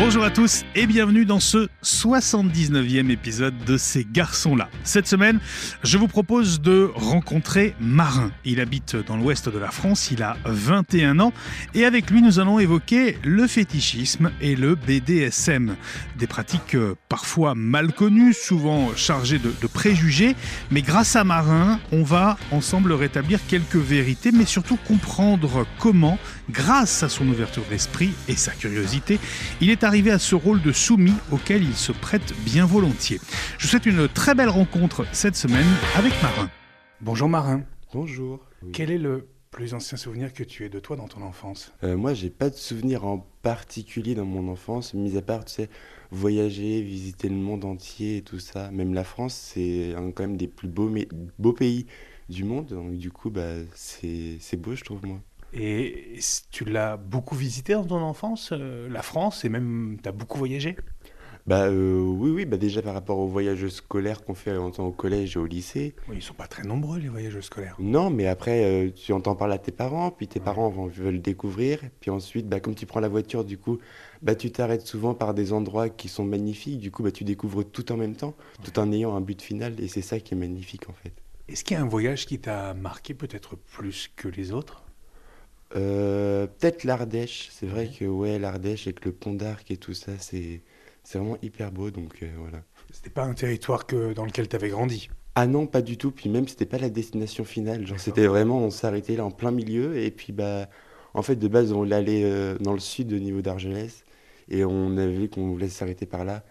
Bonjour à tous et bienvenue dans ce 79e épisode de Ces garçons-là. Cette semaine, je vous propose de rencontrer Marin. Il habite dans l'ouest de la France, il a 21 ans et avec lui nous allons évoquer le fétichisme et le BDSM. Des pratiques euh, parfois mal connues, souvent chargées de, de préjugés, mais grâce à Marin, on va ensemble rétablir quelques vérités, mais surtout comprendre comment, grâce à son ouverture d'esprit et sa curiosité, il est arrivé à ce rôle de soumis auquel il se prête bien volontiers. Je vous souhaite une très belle rencontre cette semaine avec Marin. Bonjour Marin. Bonjour. Quel est le plus ancien souvenir que tu aies de toi dans ton enfance? Euh, moi, j'ai pas de souvenir en particulier dans mon enfance, mis à part, tu sais, voyager, visiter le monde entier et tout ça. Même la France, c'est un- quand même des plus beaux, beaux pays du monde. Donc, du coup, bah, c'est c'est beau, je trouve, moi. Et tu l'as beaucoup visité dans ton enfance, euh, la France, et même tu as beaucoup voyagé? Bah, euh, oui, oui, bah, déjà par rapport aux voyages scolaires qu'on fait en temps au collège et au lycée. Oui, ils sont pas très nombreux les voyages scolaires. Non, mais après, euh, tu entends parler à tes parents, puis tes parents vont, veulent découvrir. Puis ensuite, bah, comme tu prends la voiture, du coup, bah, tu t'arrêtes souvent par des endroits qui sont magnifiques. Du coup, bah, tu découvres tout en même temps, tout en ayant un but final. Et c'est ça qui est magnifique, en fait. Est-ce qu'il y a un voyage qui t'a marqué peut-être plus que les autres? Euh, peut-être l'Ardèche. C'est vrai que, ouais, l'Ardèche avec le pont d'Arc et tout ça, c'est vraiment hyper beau. Donc, euh, voilà. C'était pas un territoire que, dans lequel tu avais grandi? Ah non, pas du tout. Puis même, c'était pas la destination finale. Genre, c'était vraiment, on s'arrêtait là en plein milieu. Et puis, bah, en fait, de base, on allait euh, dans le sud au niveau d'Argelès. Et on avait vu qu'on voulait s'arrêter par là.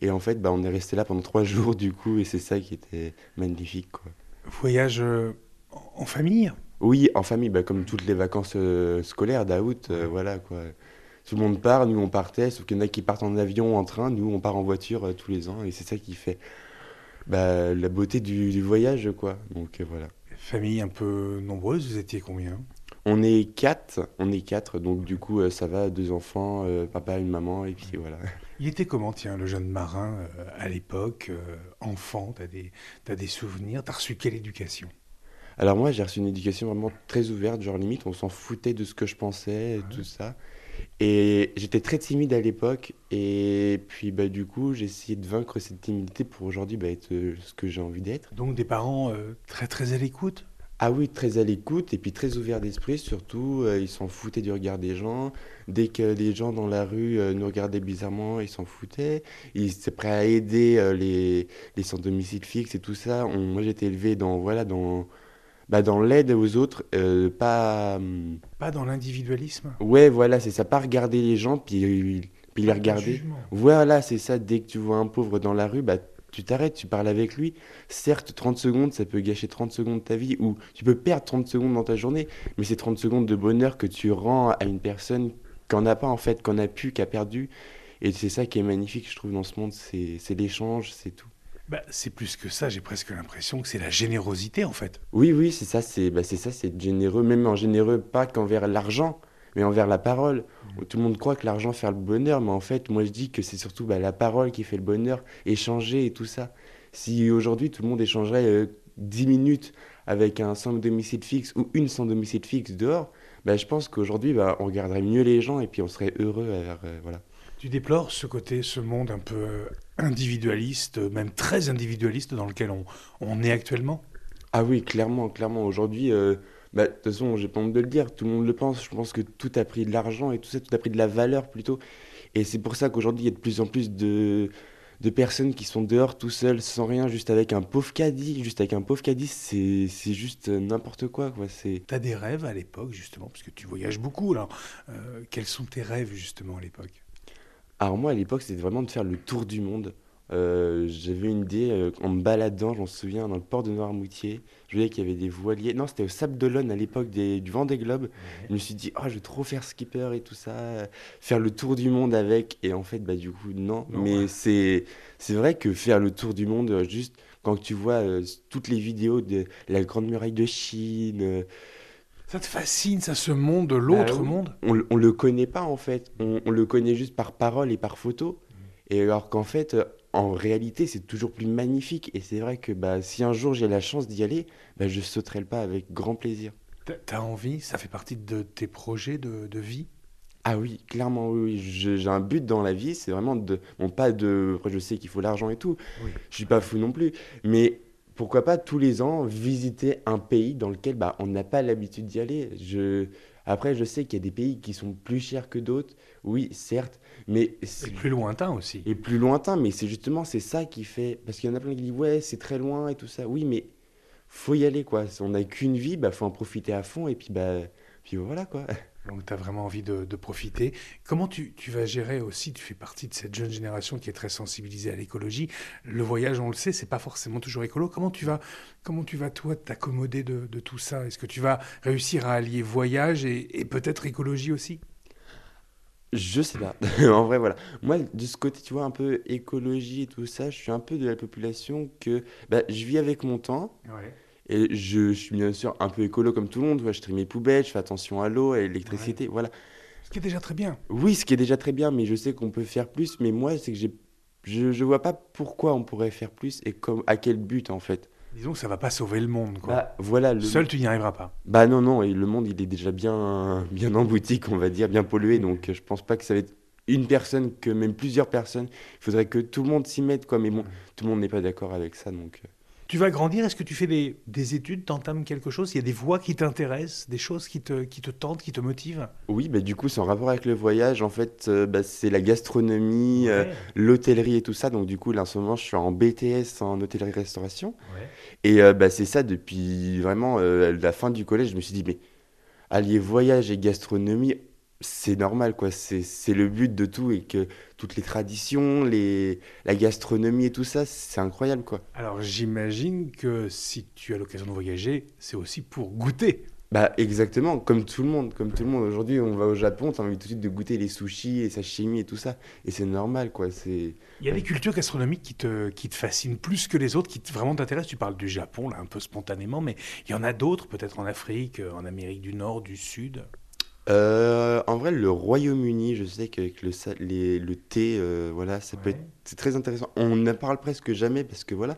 Et en fait, bah, on est resté là pendant trois jours, du coup. Et c'est ça qui était magnifique, quoi. Voyage euh, en famille? Oui, en famille, bah, comme toutes les vacances euh, scolaires d'août, euh, voilà, quoi. Tout le monde part, nous on partait, sauf qu'il y en a qui partent en avion, en train, nous on part en voiture euh, tous les ans. Et c'est ça qui fait bah, la beauté du, du voyage, quoi. Donc, voilà. Famille un peu nombreuse, vous étiez combien? On est quatre, on est quatre, donc du coup ça va, deux enfants, papa, une maman, et puis voilà. Il était comment, tiens, le jeune marin à l'époque, enfant, t'as des, t'as des souvenirs, t'as reçu quelle éducation? Alors moi j'ai reçu une éducation vraiment très ouverte, genre limite on s'en foutait de ce que je pensais, et tout ça. Et j'étais très timide à l'époque, et puis bah du coup j'ai essayé de vaincre cette timidité pour aujourd'hui bah, être euh, ce que j'ai envie d'être. Donc des parents euh, très très à l'écoute? Ah oui, très à l'écoute, et puis très ouvert d'esprit surtout, euh, ils s'en foutaient du regard des gens. Dès que des gens dans la rue euh, nous regardaient bizarrement, ils s'en foutaient. Ils étaient prêts à aider euh, les, les sans domicile fixe et tout ça. On- moi j'étais élevé dans, voilà, dans, bah, dans l'aide aux autres, euh, pas... hum, Pas dans l'individualisme Ouais, voilà, c'est ça, pas regarder les gens, puis, puis les regarder. Voilà, c'est ça, dès que tu vois un pauvre dans la rue, bah, tu t'arrêtes, tu parles avec lui. Certes, 30 secondes, ça peut gâcher 30 secondes de ta vie, ou tu peux perdre 30 secondes dans ta journée, mais c'est 30 secondes de bonheur que tu rends à une personne qu'on n'a pas en fait, qu'on a pu, qui a perdu. Et c'est ça qui est magnifique, je trouve, dans ce monde, c'est l'échange, c'est tout. Bah, c'est plus que ça, j'ai presque l'impression que c'est la générosité en fait. Oui, oui, c'est ça, c'est bah, c'est ça, c'est généreux, même en généreux, pas qu'envers l'argent, mais envers la parole. Tout le monde croit que l'argent fait le bonheur, mais en fait, moi je dis que c'est surtout bah, la parole qui fait le bonheur, échanger et tout ça. Si aujourd'hui tout le monde échangerait euh, 10 minutes avec un sans domicile fixe ou une sans domicile fixe dehors, bah, je pense qu'aujourd'hui bah, on regarderait mieux les gens et puis on serait heureux. euh, voilà. Tu déplores ce côté, ce monde un peu euh, individualiste, même très individualiste dans lequel on, on est actuellement? Ah oui, clairement, clairement. Aujourd'hui, euh, bah, de toute façon, j'ai pas honte de le dire, tout le monde le pense. Je pense que tout a pris de l'argent et tout ça, tout a pris de la valeur plutôt. Et c'est pour ça qu'aujourd'hui, il y a de plus en plus de, de personnes qui sont dehors tout seuls, sans rien, juste avec un pauvre caddie. Juste avec un pauvre caddie, c'est c'est juste euh, n'importe quoi, quoi. C'est... T'as des rêves à l'époque justement, parce que tu voyages beaucoup alors. euh, quels sont tes rêves justement à l'époque? Alors moi, à l'époque, c'était vraiment de faire le tour du monde. Euh, j'avais une idée euh, en me baladant, j'en souviens, dans le port de Noirmoutier. Je voyais qu'il y avait des voiliers. Non, c'était au Sable d'Olonne à l'époque des- du Vendée Globe. Je me suis dit, oh, je vais trop faire skipper et tout ça, euh, faire le tour du monde avec. Et en fait, bah, du coup, non. Non, Mais ouais. c'est, c'est vrai que faire le tour du monde, euh, juste quand tu vois euh, toutes les vidéos de la Grande Muraille de Chine, Ça te fascine, ça, ce monde, l'autre Bah monde? On, on le connaît pas en fait. On, on le connaît juste par parole et par photo. Et alors qu'en fait, euh, en réalité, c'est toujours plus magnifique. Et c'est vrai que bah, si un jour j'ai la chance d'y aller, bah, je sauterai le pas avec grand plaisir. T'as- envie, ça fait partie de tes projets de, de vie? Ah oui, clairement, oui. J'ai un but dans la vie, c'est vraiment de... Bon, pas de... Après, je sais qu'il faut l'argent et tout, Oui. je suis pas fou non plus, mais pourquoi pas tous les ans visiter un pays dans lequel bah, on n'a pas l'habitude d'y aller. Je... Après, je sais qu'il y a des pays qui sont plus chers que d'autres, oui, certes, mais... c'est- plus lointain aussi. et plus lointain, mais c'est justement c'est ça qui fait parce qu'il y en a plein qui disent ouais c'est très loin et tout ça. Oui, mais faut y aller quoi. On n'a qu'une vie, bah faut en profiter à fond et puis bah puis voilà quoi. Donc, tu as vraiment envie de, de profiter. Comment tu, tu vas gérer aussi, tu fais partie de cette jeune génération qui est très sensibilisée à l'écologie. Le voyage, on le sait, c'est pas forcément toujours écolo. Comment tu vas, comment tu vas toi, t'accommoder de, de tout ça? Est-ce que tu vas réussir à allier voyage et, et peut-être écologie aussi? Je sais pas. en vrai voilà. Moi de ce côté tu vois un peu écologie et tout ça, je suis un peu de la population que bah je vis avec mon temps Ouais. Et je, je suis bien sûr un peu écolo comme tout le monde. tu vois, je trie mes poubelles, je fais attention à l'eau, à l'électricité, voilà. Ce qui est déjà très bien. Oui, ce qui est déjà très bien, mais je sais qu'on peut faire plus. Mais moi, c'est que j'ai, je, je vois pas pourquoi on pourrait faire plus et comme, à quel but en fait. Disons que ça va pas sauver le monde. Quoi. Bah voilà, le, Seul, tu n'y arriveras pas. bah non non, et le monde il est déjà bien, bien en boutique, on va dire, bien pollué. Donc je pense pas que ça va être une personne, que même plusieurs personnes. Il faudrait que tout le monde s'y mette quoi. Mais bon, tout le monde n'est pas d'accord avec ça, donc. Tu vas grandir, est-ce que tu fais des, des études, t'entames quelque chose? Il y a des voies qui t'intéressent, des choses qui te, qui te tentent, qui te motivent? Oui, bah du coup, c'est en rapport avec le voyage. En fait, euh, bah, c'est la gastronomie, euh, l'hôtellerie et tout ça. Donc du coup, là en ce moment, je suis en BTS en hôtellerie-restauration. ouais. Et euh, bah, c'est ça depuis vraiment la fin du collège. Je me suis dit, mais allier voyage et gastronomie, c'est normal, quoi. C'est, le but de tout et que toutes les traditions, les, la gastronomie et tout ça, c'est incroyable, quoi. Alors j'imagine que si tu as l'occasion de voyager, c'est aussi pour goûter. Bah exactement, comme tout le monde, comme tout le monde. Aujourd'hui, on va au Japon, t'as envie tout de suite de goûter les sushis et sashimi et tout ça. Et c'est normal, quoi. C'est... Il y a des cultures gastronomiques qui te, qui te fascinent plus que les autres, qui te- vraiment t'intéressent. Tu parles du Japon, là, un peu spontanément, mais il y en a d'autres, peut-être en Afrique, en Amérique du Nord, du Sud. Euh, en vrai, le Royaume-Uni, je sais qu'avec le, sa- les- le thé, euh, voilà, ça peut être c'est très intéressant. On n'en parle presque jamais parce que voilà.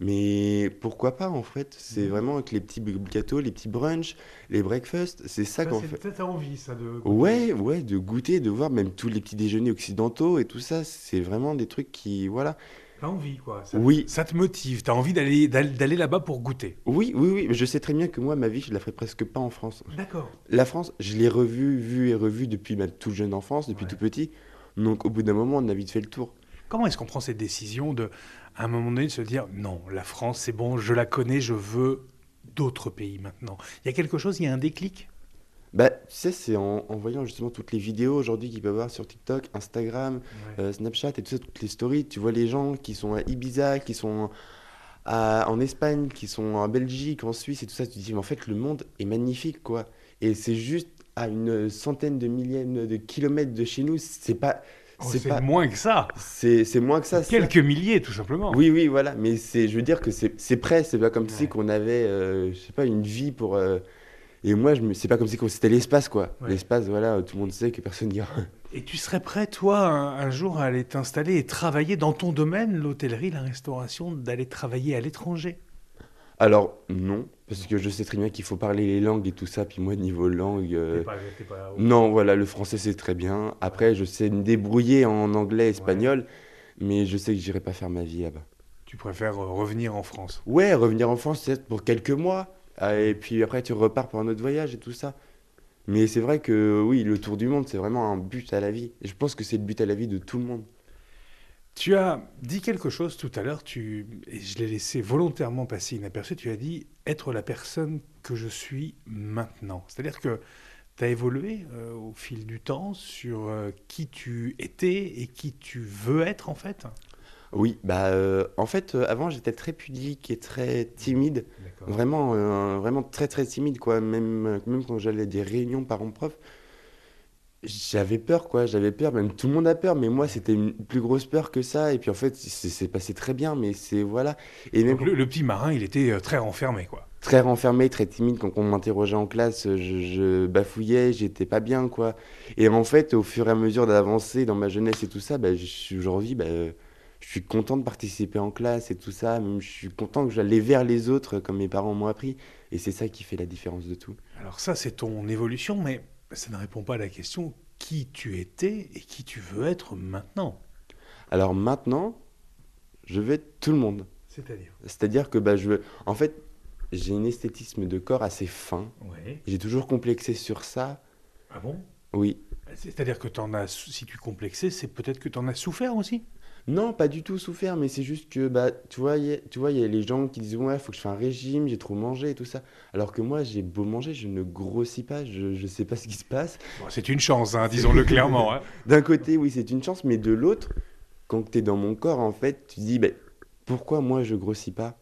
Mais pourquoi pas en fait? C'est Mhm. vraiment avec les petits gâteaux, les petits brunchs, les breakfasts, c'est ça qu'on fait. peut-être envie, ça, de... Ouais, ouais, de goûter, de voir même tous les petits déjeuners occidentaux et tout ça, c'est vraiment des trucs qui, voilà. T'as envie, quoi. Ça, Oui, ça te motive, t'as envie d'aller d'aller là-bas pour goûter. oui, oui, oui, mais je sais très bien que moi, ma vie, je la ferai presque pas en France. D'accord. La France, je l'ai revue, vue et revue depuis ma toute jeune enfance, depuis Ouais. tout petit. Donc au bout d'un moment, on a vite fait le tour. Comment est-ce qu'on prend cette décision de, à un moment donné, de se dire non, la France, c'est bon, je la connais, je veux d'autres pays maintenant? Il y a quelque chose, il y a un déclic? Bah, tu sais, c'est en, en voyant justement toutes les vidéos aujourd'hui qu'il peut y avoir sur TikTok, Instagram, euh, Snapchat et tout ça, toutes les stories. Tu vois les gens qui sont à Ibiza, qui sont à- en Espagne, qui sont en Belgique, en Suisse et tout ça. Tu te dis, mais en fait, le monde est magnifique, quoi. Et c'est juste à une centaine de milliers de kilomètres de chez nous. C'est pas. Oh, c'est pas. moins que ça. C'est moins que ça. Quelques milliers, tout simplement. Oui, oui, voilà. Mais je veux dire que c'est près. C'est pas comme si Ouais. qu'on avait, euh, je sais pas, une vie pour. euh, Et moi, je me... c'est pas comme si c'était l'espace, quoi. Ouais. L'espace, voilà, tout le monde sait que personne n'ira. Et tu serais prêt, toi, un, un jour à aller t'installer et travailler dans ton domaine, l'hôtellerie, la restauration, d'aller travailler à l'étranger? Alors, non, parce que je sais très bien qu'il faut parler les langues et tout ça. Puis moi, niveau langue. euh, T'es pas- t'es pas- Non, voilà, le français, c'est très bien. Après, je sais me débrouiller en anglais, espagnol. Mais je sais que j'irai pas faire ma vie là-bas. Tu préfères euh, revenir en France? Ouais, revenir en France, peut-être pour quelques mois. Ah, Et puis après, tu repars pour un autre voyage et tout ça. Mais c'est vrai que oui, le tour du monde, c'est vraiment un but à la vie. Et je pense que c'est le but à la vie de tout le monde. Tu as dit quelque chose tout à l'heure, tu... et je l'ai laissé volontairement passer inaperçu, tu as dit être la personne que je suis maintenant. C'est-à-dire que tu as évolué euh, au fil du temps sur euh, qui tu étais et qui tu veux être en fait? Oui, bah euh, en fait, euh, avant, j'étais très pudique et très timide. Vraiment, euh, vraiment très très timide, quoi. Même, même quand j'allais à des réunions parents-prof, j'avais peur, quoi. J'avais peur, même tout le monde a peur, mais moi, c'était une plus grosse peur que ça. Et puis en fait, c'est passé très bien, mais c'est voilà. Et même Donc le, le petit marin, il était très renfermé, quoi. très renfermé, très timide. Quand on m'interrogeait en classe, je, je bafouillais, j'étais pas bien, quoi. Et en fait, au fur et à mesure d'avancer dans ma jeunesse et tout ça, bah, je suis aujourd'hui, bah, je suis content de participer en classe et tout ça. Même, je suis content que j'allais vers les autres, comme mes parents m'ont appris. Et c'est ça qui fait la différence de tout. Alors ça, c'est ton évolution, mais ça ne répond pas à la question qui tu étais et qui tu veux être maintenant? Alors maintenant, je veux être tout le monde. C'est-à-dire? C'est-à-dire que bah, je veux. En fait, j'ai un esthétisme de corps assez fin. Oui. J'ai toujours complexé sur ça. Ah bon? Oui. C'est-à-dire que en as, si tu complexais, c'est peut-être que tu en as souffert aussi? Non, pas du tout souffert, mais c'est juste que, bah, tu vois, il y a- tu vois, il y a les gens qui disent Ouais, faut que je fasse un régime, j'ai trop mangé et tout ça. Alors que moi, j'ai beau manger, je ne grossis pas, je, je sais pas ce qui se passe. Bon, C'est une chance, hein, disons-le clairement. hein. D'un côté, oui, c'est une chance, mais de l'autre, quand tu es dans mon corps, en fait, tu te dis ben, Pourquoi moi je grossis pas?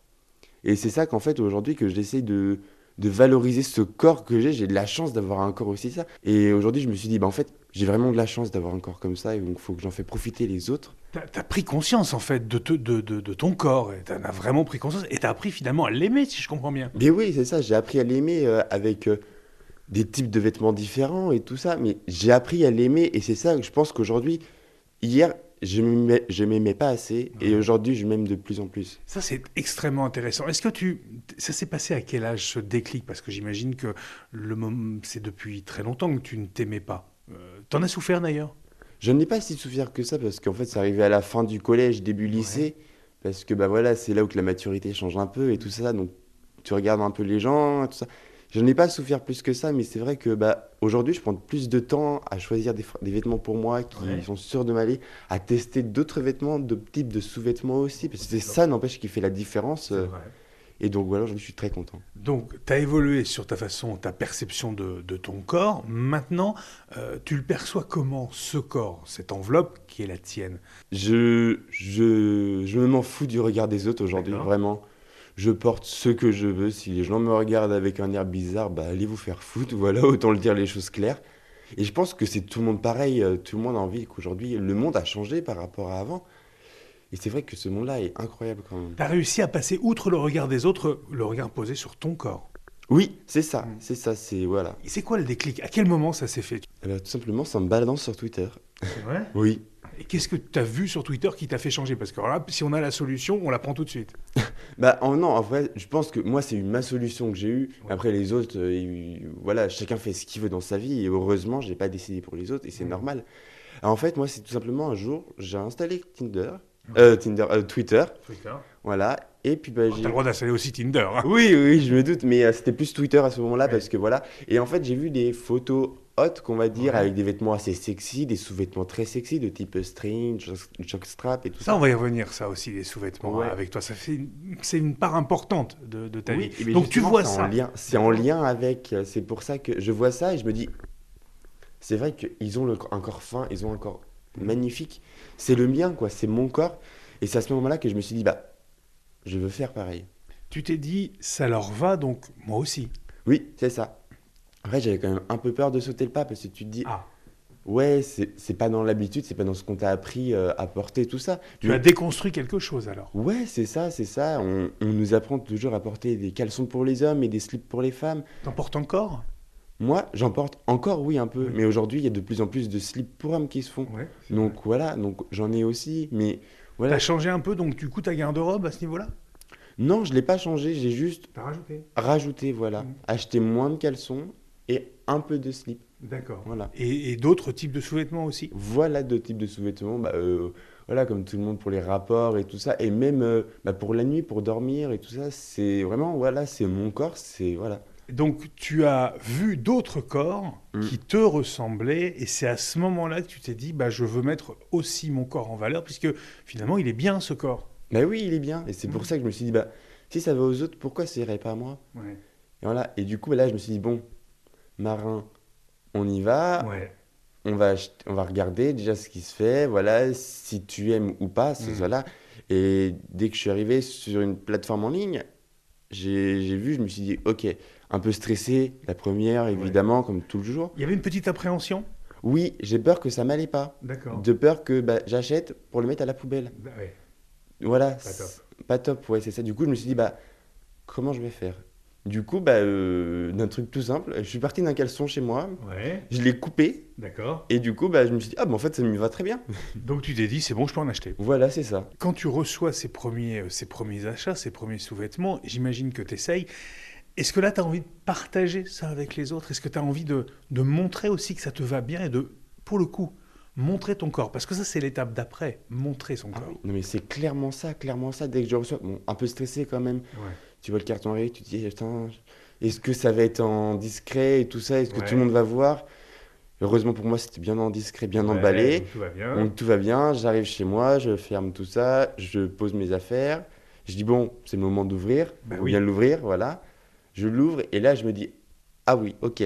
Et c'est ça qu'en fait, aujourd'hui, que j'essaie de, de valoriser ce corps que j'ai. J'ai de la chance d'avoir un corps aussi, ça. Et aujourd'hui, je me suis dit bah, En fait, j'ai vraiment de la chance d'avoir un corps comme ça, et donc il faut que j'en fais profiter les autres. T'as as pris conscience en fait de, te- de, de- de ton corps, et t'en as vraiment pris conscience, et t'as appris finalement à l'aimer, si je comprends bien. Mais oui, c'est ça, j'ai appris à l'aimer euh, avec euh, des types de vêtements différents et tout ça, mais j'ai appris à l'aimer et c'est ça que je pense qu'aujourd'hui, hier, je m'aimais pas assez et aujourd'hui, je m'aime de plus en plus. Ça, c'est extrêmement intéressant. Est-ce que tu. Ça s'est passé à quel âge ce déclic? Parce que j'imagine que le c'est depuis très longtemps que tu ne t'aimais pas. Euh, T'en as souffert d'ailleurs? Je n'ai pas si souffert que ça parce qu'en fait, c'est arrivé à la fin du collège, début lycée, parce que bah voilà, c'est là où que la maturité change un peu et tout ça, donc tu regardes un peu les gens, tout ça. Je n'ai pas souffert plus que ça, mais c'est vrai que bah, aujourd'hui, je prends plus de temps à choisir des, vêtements pour moi qui Ouais. sont sûrs de m'aller, à tester d'autres vêtements, d'autres types de sous-vêtements aussi, parce que c'est ça, n'empêche, qui fait la différence. Et donc voilà, je suis très content. Donc, tu as évolué sur ta façon, ta perception de, de ton corps. Maintenant, euh, tu le perçois comment, ce corps, cette enveloppe qui est la tienne? Je, je, je m'en fous du regard des autres aujourd'hui, vraiment. Je porte ce que je veux. Si les gens me regardent avec un air bizarre, bah allez vous faire foutre. Voilà, autant le dire les choses claires. Et je pense que c'est tout le monde pareil. euh, Tout le monde a envie qu'aujourd'hui, le monde a changé par rapport à avant. Et c'est vrai que ce monde-là est incroyable quand même. Tu as réussi à passer outre le regard des autres, le regard posé sur ton corps. Oui, c'est ça. Mm. C'est ça, c'est. Voilà. Et c'est quoi le déclic? À quel moment ça s'est fait? Eh ben, tout simplement, ça me baladant sur Twitter. C'est vrai? Oui. Et qu'est-ce que tu as vu sur Twitter qui t'a fait changer? Parce que alors là, si on a la solution, on la prend tout de suite. Bah en, non, en vrai, je pense que moi c'est ma solution que j'ai eue. Ouais. Après les autres, euh, voilà, chacun fait ce qu'il veut dans sa vie et heureusement, j'ai pas décidé pour les autres et c'est Ouais. normal. Alors, en fait, moi c'est tout simplement un jour, j'ai installé Tinder, euh, Tinder, euh, Twitter, Twitter. voilà, et puis bah T'as j'ai. le droit d'installer aussi Tinder. hein. Oui, oui, je me doute, mais euh, c'était plus Twitter à ce moment-là Ouais. parce que voilà. Et en fait, j'ai vu des photos hautes, qu'on va dire, Ouais. avec des vêtements assez sexy, des sous-vêtements très sexy de type string, jock- jockstrap et tout Ça, ça. on va y revenir, ça aussi, les sous-vêtements Ouais. avec toi. Ça fait, une- c'est une part importante de, de ta Oui, vie. Donc tu vois ça. En lien, c'est en lien avec. C'est pour ça que je vois ça et je me dis. C'est vrai qu'ils ont le- un corps fin, ils ont un corps magnifique. C'est le mien, quoi. C'est mon corps. Et c'est à ce moment-là que je me suis dit, bah, je veux faire pareil. Tu t'es dit, ça leur va, donc moi aussi. Oui, c'est ça. Après, j'avais quand même un peu peur de sauter le pas parce que tu te dis, Ah, ouais, c'est c'est pas dans l'habitude, c'est pas dans ce qu'on t'a appris euh, à porter, tout ça. tu Mais- as déconstruit quelque chose alors. Ouais, c'est ça, c'est ça. On, on nous apprend toujours à porter des caleçons pour les hommes et des slips pour les femmes. T'en portes encore? Moi, j'en porte encore, oui, un peu. Oui. Mais aujourd'hui, il y a de plus en plus de slips pour hommes qui se font. Ouais. Donc voilà, donc j'en ai aussi. Mais voilà. T'as changé un peu, donc du coup, ta garde-robe à ce niveau-là? Non, je l'ai pas changé, j'ai juste rajouté? rajouté, voilà. Mhm. Acheté moins de caleçons et un peu de slips. D'accord. Voilà. Et, et d'autres types de sous-vêtements aussi? Voilà deux types de sous-vêtements. Bah, euh, voilà, comme tout le monde pour les rapports et tout ça. Et même euh, bah, pour la nuit, pour dormir et tout ça. C'est vraiment, voilà, c'est mon corps. C'est, voilà. Donc tu as vu d'autres corps Mm. qui te ressemblaient et c'est à ce moment-là que tu t'es dit bah je veux mettre aussi mon corps en valeur puisque finalement il est bien ce corps. Bah oui, il est bien. Et c'est pour Mhm. ça que je me suis dit, bah, si ça va aux autres, pourquoi ça irait pas à moi? Et voilà. Et du coup, là, je me suis dit, bon, marin, on y va. Ouais. On va, on va regarder déjà ce qui se fait, voilà, si tu aimes ou pas, c'est Mhm. voilà. Et dès que je suis arrivé sur une plateforme en ligne, j'ai j'ai vu, je me suis dit, ok, un peu stressé, la première, évidemment, comme tout le jour. Il y avait une petite appréhension? Oui, j'ai peur que ça m'allait pas. D'accord. De peur que bah, j'achète pour le mettre à la poubelle. Bah ouais. Voilà. Pas top. Pas top, ouais, c'est ça. Du coup, je me suis dit, bah, comment je vais faire? Du coup, bah, euh, d'un truc tout simple, je suis parti d'un caleçon chez moi, Ouais, je l'ai coupé, d'accord. et du coup, bah, je me suis dit, ah, bah, en fait, ça me va très bien. Donc tu t'es dit c'est bon, je peux en acheter. Voilà, c'est ça. Quand tu reçois ces premiers, euh, ces premiers achats, ces premiers sous-vêtements, j'imagine que tu essayes. Est-ce que là, tu as envie de partager ça avec les autres? Est-ce que tu as envie de, de montrer aussi que ça te va bien et de pour le coup, montrer ton corps? Parce que ça, c'est l'étape d'après, montrer son Ah corps. non mais c'est clairement ça, clairement ça. Dès que je reçois, bon, un peu stressé quand même. Ouais. Tu vois le carton arriver, tu te dis, putain, est-ce que ça va être en discret et tout ça? Est-ce que Ouais. tout le monde va voir? Heureusement pour moi, c'était bien en discret, bien Ouais, emballé. donc tout va bien. Donc tout va bien, j'arrive chez moi, je ferme tout ça, je pose mes affaires. Je dis, bon, c'est le moment d'ouvrir. Bah on oui. vient de l'ouvrir, voilà. Je l'ouvre et là, je me dis, ah oui, ok.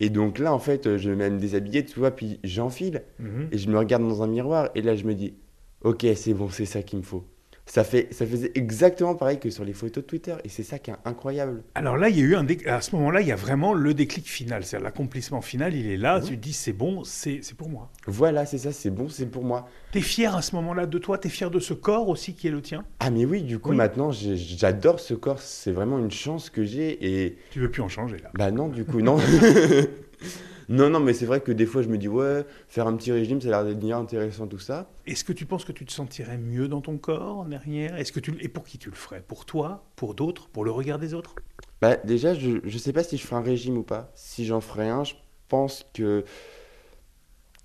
Et donc là, en fait, je vais me déshabiller, tu vois, puis j'enfile. Mhm. Et je me regarde dans un miroir et là je me dis ok c'est bon c'est ça qu'il me faut. Ça, fait, ça faisait exactement pareil que sur les photos de Twitter et c'est ça qui est incroyable. Alors là, il y a eu un déc- à ce moment-là, il y a vraiment le déclic final, c'est-à-dire l'accomplissement final. Il est là. Tu te dis, c'est bon, c'est c'est pour moi. Voilà c'est ça c'est bon c'est pour moi. T'es fier à ce moment-là de toi? T'es fier de ce corps aussi qui est le tien? Ah mais oui du coup Oui. maintenant j'adore ce corps c'est vraiment une chance que j'ai et Tu veux plus en changer là. bah non du coup non. non non mais c'est vrai que des fois je me dis ouais faire un petit régime ça a l'air d'être intéressant tout ça. Est-ce que tu penses que tu te sentirais mieux dans ton corps derrière Est-ce que tu et pour qui tu le ferais? Pour toi? Pour d'autres? Pour le regard des autres? Bah déjà je, je sais pas si je ferai un régime ou pas. Si j'en ferai un je pense que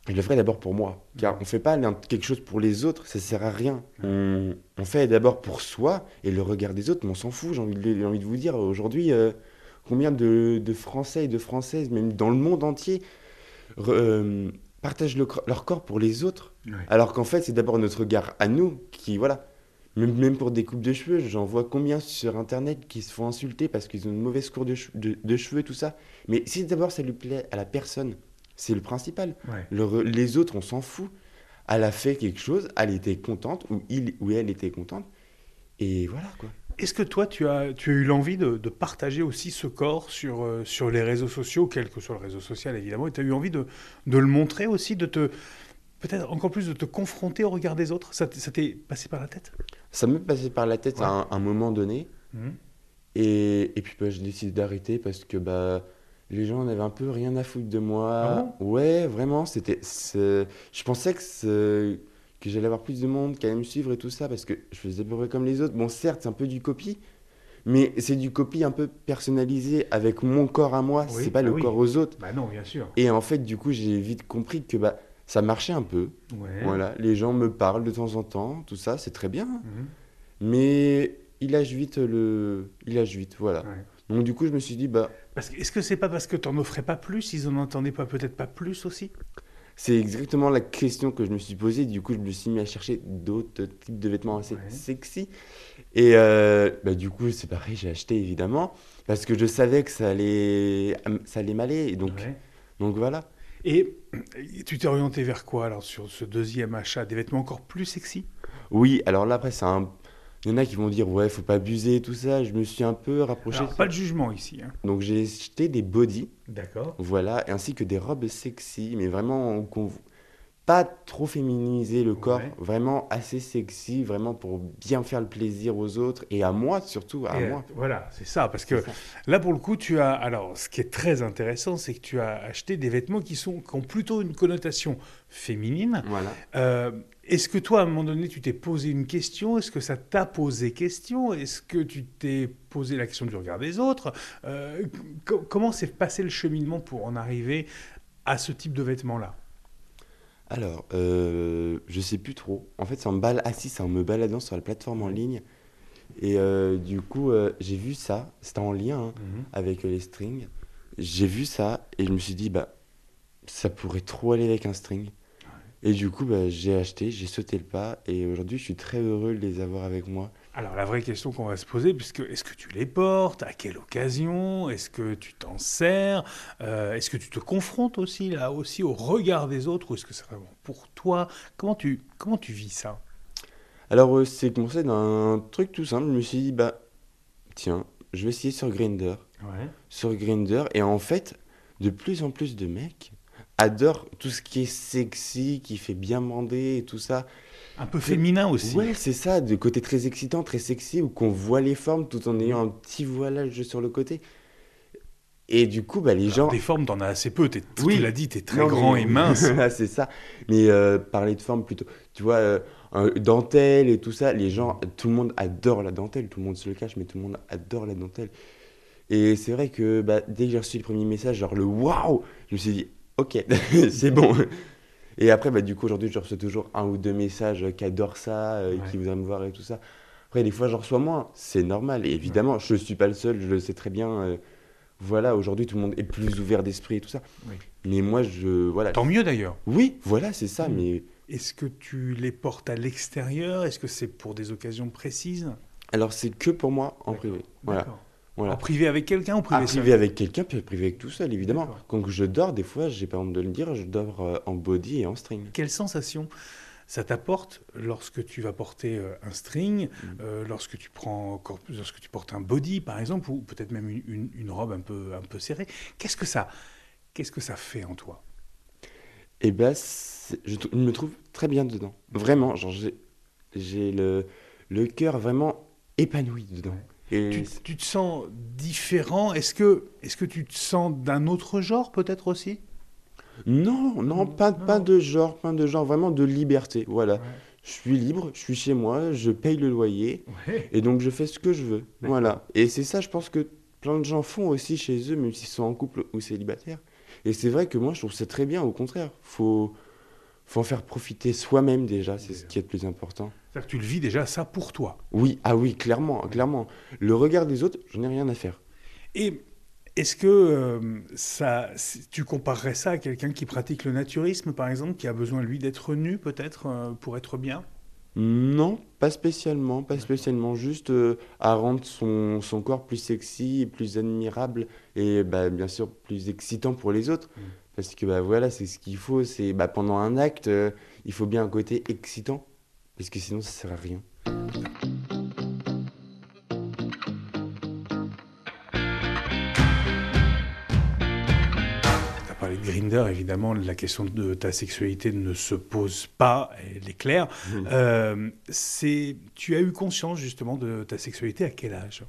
je le ferai d'abord pour moi. Car on fait pas quelque chose pour les autres, ça sert à rien. On, on fait d'abord pour soi et le regard des autres, mais on s'en fout. J'ai envie, envie de vous dire, aujourd'hui, euh, combien de, de Français et de Françaises, même dans le monde entier, re- euh, partagent le leur corps pour les autres. Alors qu'en fait, c'est d'abord notre regard à nous qui, voilà. Même, même pour des coupes de cheveux, j'en vois combien sur Internet qui se font insulter parce qu'ils ont une mauvaise cour de, che- de- de cheveux, tout ça. Mais si d'abord ça lui plaît à la personne, c'est le principal. Ouais. Le re- les autres, on s'en fout. Elle a fait quelque chose, elle était contente, ou il ou elle était contente. Et voilà, quoi. Est-ce que toi, tu as, tu as eu l'envie de, de partager aussi ce corps sur, euh, sur les réseaux sociaux, quel que soit le réseau social évidemment, et tu as eu envie de, de le montrer aussi, de te. Peut-être encore plus de te confronter au regard des autres? Ça t'est passé par la tête? Ça me passait par la tête Ouais. à un, un moment donné. Et, et puis bah, j'ai décidé d'arrêter parce que bah, les gens n'avaient un peu rien à foutre de moi. Ah ouais, vraiment, c'était. Je pensais que, que j'allais avoir plus de monde qui allait me suivre et tout ça parce que je faisais à peu près comme les autres. Bon, certes, c'est un peu du copie, mais c'est du copie un peu personnalisé avec mon corps à moi, Oui, c'est pas bah le oui. corps aux autres. Bah non, bien sûr. Et en fait, du coup, j'ai vite compris que bah, ça marchait un peu. Ouais. Voilà, les gens me parlent de temps en temps, tout ça, c'est très bien. Mhm. Mais il lâche vite le. Il lâche vite, voilà. Ouais. Donc du coup, je me suis dit, bah, Parce que, est-ce que c'est pas parce que t'en offrais pas plus, ils en entendaient pas peut-être pas plus aussi? C'est exactement la question que je me suis posée. Du coup, je me suis mis à chercher d'autres types de vêtements assez Ouais. sexy. Et euh, bah, du coup, c'est pareil, j'ai acheté évidemment. Parce que je savais que ça allait, ça allait m'aller. Et Donc, Ouais. donc voilà. Et tu t'es orienté vers quoi alors sur ce deuxième achat? Des vêtements encore plus sexy? Oui, alors là, après, c'est un. Il y en a qui vont dire, ouais, faut pas abuser, tout ça. Je me suis un peu rapproché. Alors, Pas de jugement ici. hein. Donc j'ai acheté des bodys. D'accord. Voilà, ainsi que des robes sexy, mais vraiment qu'on- pas trop féminiser le corps, Ouais. vraiment assez sexy, vraiment pour bien faire le plaisir aux autres et à moi surtout, à Et, euh, moi. Voilà, c'est ça. Parce que ça. là, pour le coup, tu as. Alors, ce qui est très intéressant, c'est que tu as acheté des vêtements qui, sont, qui ont plutôt une connotation féminine. Voilà. Euh, Est-ce que toi, à un moment donné, tu t'es posé une question? Est-ce que ça t'a posé question? Est-ce que tu t'es posé la question du regard des autres? Euh, co- Comment s'est passé le cheminement pour en arriver à ce type de vêtements-là? Alors, euh, je sais plus trop. En fait, c'est en bal assis, c'est en me baladant sur la plateforme en ligne. Et euh, du coup, euh, j'ai vu ça, c'était en lien hein, avec euh, les strings. J'ai vu ça et je me suis dit, bah, ça pourrait trop aller avec un string. Et du coup, bah, j'ai acheté, j'ai sauté le pas et aujourd'hui, je suis très heureux de les avoir avec moi. Alors la vraie question qu'on va se poser, puisque est-ce que tu les portes? À quelle occasion? Est-ce que tu t'en sers? Euh, Est-ce que tu te confrontes aussi là aussi au regard des autres? Ou est-ce que c'est vraiment pour toi? Comment tu comment tu vis ça? Alors, euh, c'est commencé d'un truc tout simple. Je me suis dit, bah, tiens, je vais essayer sur Grindr. Ouais. Sur Grindr. Et en fait, de plus en plus de mecs adorent tout ce qui est sexy, qui fait bien bander et tout ça. Un peu féminin aussi. Ouais, c'est ça, de côté très excitant, très sexy, où qu'on voit les formes tout en ayant un petit voilage sur le côté. Et du coup, bah, les Alors, gens. Des formes, t'en as assez peu. T'es, Oui. Tu l'as dit, t'es très Non, grand mais- et mince. Voilà, c'est ça. Mais euh, parler de forme plutôt. Tu vois, euh, dentelle et tout ça, les gens, tout le monde adore la dentelle. Tout le monde se le cache, mais tout le monde adore la dentelle. Et c'est vrai que bah, dès que j'ai reçu le premier message, genre le waouh, je me suis dit, ok, c'est bon. Et après, bah, du coup, aujourd'hui, je reçois toujours un ou deux messages qui adorent ça, euh, Ouais. qui voudraient me voir et tout ça. Après, des fois, j'en reçois moins. C'est normal. Et évidemment, je ne suis pas le seul, je le sais très bien. euh, voilà, aujourd'hui, tout le monde est plus ouvert d'esprit et tout ça. Oui. Mais moi, je. Voilà. Tant mieux d'ailleurs. Oui, voilà, c'est ça. Mm. Mais Est-ce que tu les portes à l'extérieur? Est-ce que c'est pour des occasions précises? Alors, c'est que pour moi en privé. Voilà. Voilà. En privé avec quelqu'un ou privé À seul privé avec quelqu'un, puis privé avec tout seul, évidemment. Quand je dors, des fois, j'ai pas honte de le dire, je dors euh, en body et en string. Quelle sensation ça t'apporte lorsque tu vas porter euh, un string, Mm. euh, lorsque tu prends lorsque tu portes un body par exemple, ou peut-être même une, une- une robe un peu, un peu serrée. Qu'est-ce que ça, qu'est-ce que ça fait en toi? Et ben, je, je me trouve très bien dedans. Vraiment, genre, j'ai, j'ai le, le cœur vraiment épanoui dedans. Et tu, te sens différent Est-ce que, est-ce que tu te sens d'un autre genre peut-être aussi? Non, non, pas, non, pas de genre, pas de genre, vraiment de liberté. Voilà. Je suis libre, je suis chez moi, je paye le loyer, Ouais. et donc je fais ce que je veux. Voilà. Et c'est ça, je pense que plein de gens font aussi chez eux, même s'ils sont en couple ou célibataires. Et c'est vrai que moi, je trouve ça très bien, au contraire. Faut, faut en faire profiter soi-même déjà, c'est ce qui est le plus important. C'est-à-dire que tu le vis déjà ça pour toi. Oui, ah oui, clairement, clairement. Le regard des autres, je n'ai rien à faire. Et est-ce que euh, ça, tu comparerais ça à quelqu'un qui pratique le naturisme, par exemple, qui a besoin, lui, d'être nu, peut-être, euh, pour être bien? Non, pas spécialement, pas spécialement, juste euh, à rendre son, son corps plus sexy, plus admirable et bah, bien sûr plus excitant pour les autres. Mm. Parce que bah, voilà, c'est ce qu'il faut, c'est bah, pendant un acte, euh, il faut bien un côté excitant, parce que sinon ça sert à rien. Tu as parlé de Grinder, évidemment, la question de ta sexualité ne se pose pas, elle est claire. Mm. Euh, c'est, tu as eu conscience, justement, de ta sexualité à quel âge?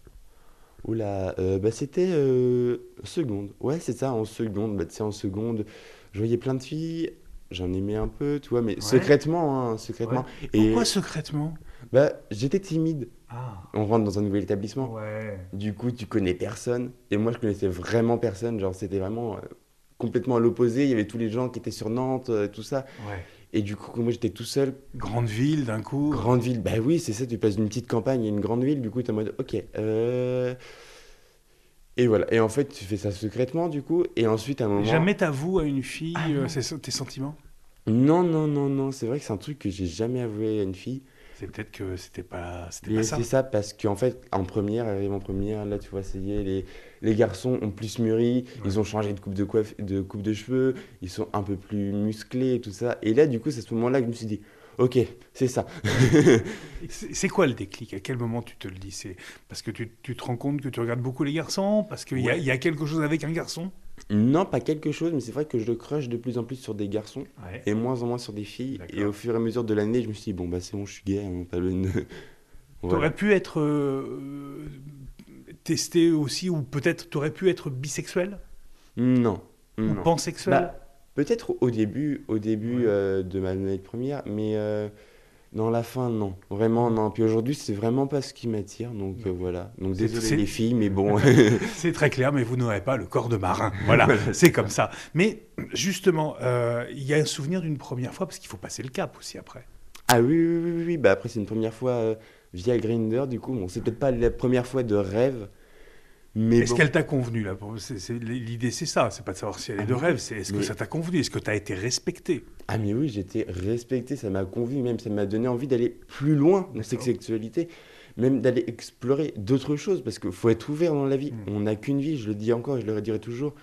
Oula, euh, bah, c'était euh, seconde. Ouais, c'est ça, en seconde. Bah, tu sais, en seconde, je voyais plein de filles, j'en aimais un peu, tu vois, mais Ouais. secrètement, hein, secrètement. Et Pourquoi secrètement? Bah, j'étais timide. Ah, On rentre dans un nouvel établissement. ouais. Du coup, tu connais personne. Et moi, je connaissais vraiment personne. Genre, c'était vraiment euh, complètement à l'opposé. Il y avait tous les gens qui étaient sur Nantes, euh, tout ça. ouais. Et du coup, moi, j'étais tout seul. Grande ville, d'un coup. Grande ville. Bah oui, c'est ça. Tu passes d'une petite campagne à une grande ville. Du coup, tu es en mode, OK. euh, Et voilà. Et en fait, tu fais ça secrètement, du coup. Et ensuite, à un moment. Jamais t'avoues à une fille Ah, euh, tes sentiments? Non, non, non, non. C'est vrai que c'est un truc que j'ai jamais avoué à une fille. C'est peut-être que c'était pas, pas ça. c'est ça parce qu'en fait, en première, arrive en première, là, tu vois, ça y est, les, les garçons ont plus mûri, ils ont changé de coupe de, coiffe, de coupe de cheveux, ils sont un peu plus musclés et tout ça. Et là, du coup, c'est à ce moment-là que je me suis dit, ok, c'est ça. C'est quoi le déclic? À quel moment tu te le dis? C'est parce que tu, tu te rends compte que tu regardes beaucoup les garçons? Parce qu'il Ouais. il y a quelque chose avec un garçon? Non, pas quelque chose, mais c'est vrai que je crush de plus en plus sur des garçons Ouais. et moins en moins sur des filles. Et au fur et à mesure de l'année, je me suis dit, bon, bah c'est bon, je suis gay, hein, pas. Voilà. T'aurais pu être euh, testé aussi, ou peut-être t'aurais pu être bisexuel Non, ou non. pansexuel Bah, Peut-être au début, au début Ouais. euh, de ma année première, mais euh, dans la fin, non. Vraiment, non. Puis aujourd'hui, c'est vraiment pas ce qui m'attire, donc euh, voilà. Donc désolé les filles, mais bon. C'est très clair, mais vous n'aurez pas le corps de marin. Voilà, c'est comme ça. Mais justement, euh, il y a un souvenir d'une première fois, parce qu'il faut passer le cap aussi après. ah oui, oui, oui, oui. Bah après, c'est une première fois euh, via Grinder, du coup. Bon, c'est peut-être pas la première fois de rêve, Est-ce bon. qu'elle t'a convenu là L'idée, c'est ça. C'est pas de savoir si elle est Ah de oui, rêve, c'est est-ce que ça t'a convenu Est-ce que tu as été respecté Ah mais oui, j'étais respecté, ça m'a convenu, même ça m'a donné envie d'aller plus loin dans cette sexualité, même d'aller explorer d'autres choses, parce qu'il faut être ouvert dans la vie. Mm. On n'a qu'une vie, je le dis encore, je le redirai toujours.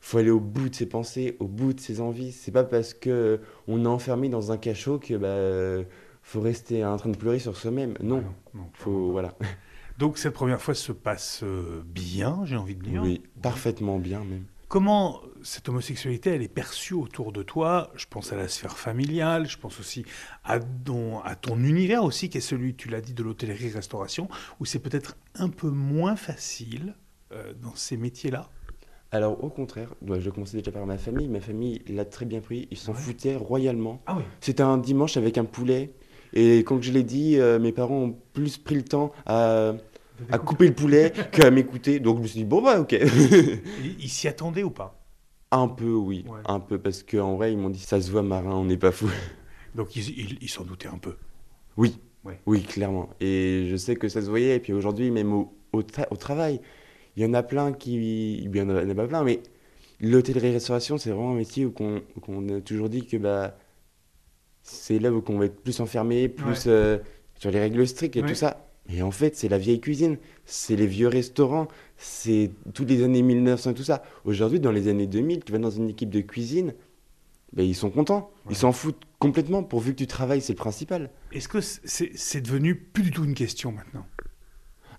faut aller au bout de ses pensées, au bout de ses envies. C'est pas parce que on est enfermé dans un cachot que bah, faut rester en train de pleurer sur soi-même. Non, Ah non, faut voilà. Donc cette première fois se passe euh, bien, j'ai envie de dire. Oui, parfaitement bien même. Comment cette homosexualité, elle est perçue autour de toi? Je pense à la sphère familiale, je pense aussi à ton, à ton univers aussi, qui est celui, tu l'as dit, de l'hôtellerie-restauration, où c'est peut-être un peu moins facile euh, dans ces métiers-là? Alors au contraire, bah, je commençais déjà par ma famille. Ma famille l'a très bien pris. Ils s'en Ouais. foutaient royalement. Ah oui. C'était un dimanche avec un poulet. Et quand je l'ai dit, euh, mes parents ont plus pris le temps à, à couper le poulet qu'à m'écouter. Donc je me suis dit, bon bah ok. Ils s'y attendaient ou pas? Un peu, oui, Ouais. un peu, parce qu'en vrai, ils m'ont dit, ça se voit, marin, on n'est pas fou. Donc ils s'en doutaient un peu. Oui, Ouais. oui, clairement. Et je sais que ça se voyait. Et puis aujourd'hui, même au, au, tra- au travail, il y en a plein qui. Il y en a, il y en a pas plein, mais l'hôtellerie-restauration, c'est vraiment un métier où qu'on qu'on a toujours dit que bah, c'est là où on va être plus enfermé, plus euh, sur les règles strictes et Ouais. tout ça. Mais en fait, c'est la vieille cuisine, c'est les vieux restaurants, c'est toutes les années 1900 et tout ça. Aujourd'hui, dans les années 2000, tu vas dans une équipe de cuisine, ben, ils sont contents, Ouais. ils s'en foutent complètement pourvu que tu travailles, c'est le principal. Est-ce que c'est devenu plus du tout une question maintenant?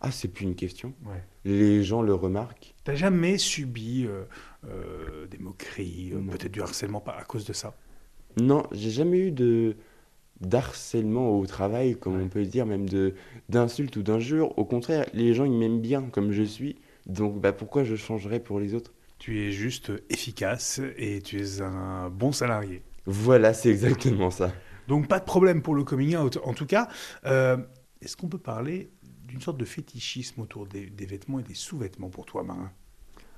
Ah, c'est plus une question. Ouais. Les gens le remarquent. T'as jamais subi euh, euh, des moqueries, euh, peut-être du harcèlement à cause de ça? Non, j'ai jamais eu de d'harcèlement au travail, comme on peut dire, même de d'insultes ou d'injures. Au contraire, les gens ils m'aiment bien comme je suis. Donc bah, pourquoi je changerais pour les autres? Tu es juste efficace et tu es un bon salarié. Voilà, c'est exactement ça. Donc pas de problème pour le coming out. En tout cas, euh, est-ce qu'on peut parler d'une sorte de fétichisme autour des, des vêtements et des sous-vêtements pour toi, Marin?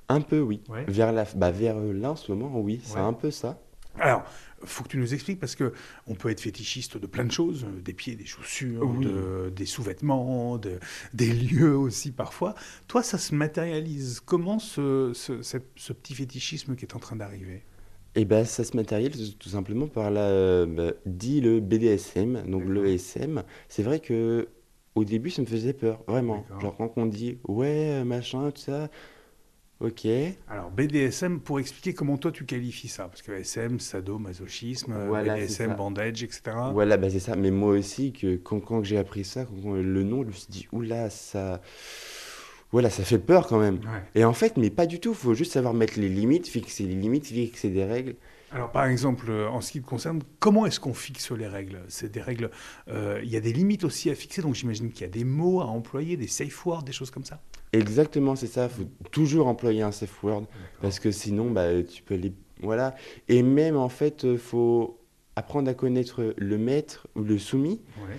Un peu oui. Ouais. Vers la bah, vers euh, là en ce moment, oui, c'est un peu ça. Alors, faut que tu nous expliques parce que on peut être fétichiste de plein de choses, euh, des pieds, des chaussures, Oui. de- des sous-vêtements, de- des lieux aussi parfois. Toi, ça se matérialise. Comment ce, ce- cette- ce petit fétichisme qui est en train d'arriver? Et ben ça se matérialise tout simplement par la bah, dit le BDSM, donc D'accord. le SM. C'est vrai que au début ça me faisait peur, vraiment. Genre quand on dit ouais machin tout ça, ok. Alors, BDSM, pour expliquer comment toi tu qualifies ça, parce que SM, sadomasochisme, Voilà, c'est BDSM, bandage, etc. Voilà, bah c'est ça. Mais moi aussi, que quand, quand j'ai appris ça, quand, le nom, je me suis dit, oula, ça. Voilà, ça fait peur quand même. Ouais. Et en fait, mais pas du tout. faut juste savoir mettre les limites, fixer les limites, fixer des règles. Alors, par exemple, euh, en ce qui te concerne, comment est-ce qu'on fixe les règles? C'est des règles. euh, Il y a des limites aussi à fixer, donc j'imagine qu'il y a des mots à employer, des safe words, des choses comme ça? Exactement, c'est ça. faut toujours employer un safe word. Parce que sinon, bah, tu peux les. Voilà. Et même, en fait, euh, faut apprendre à connaître le maître ou le soumis. Ouais.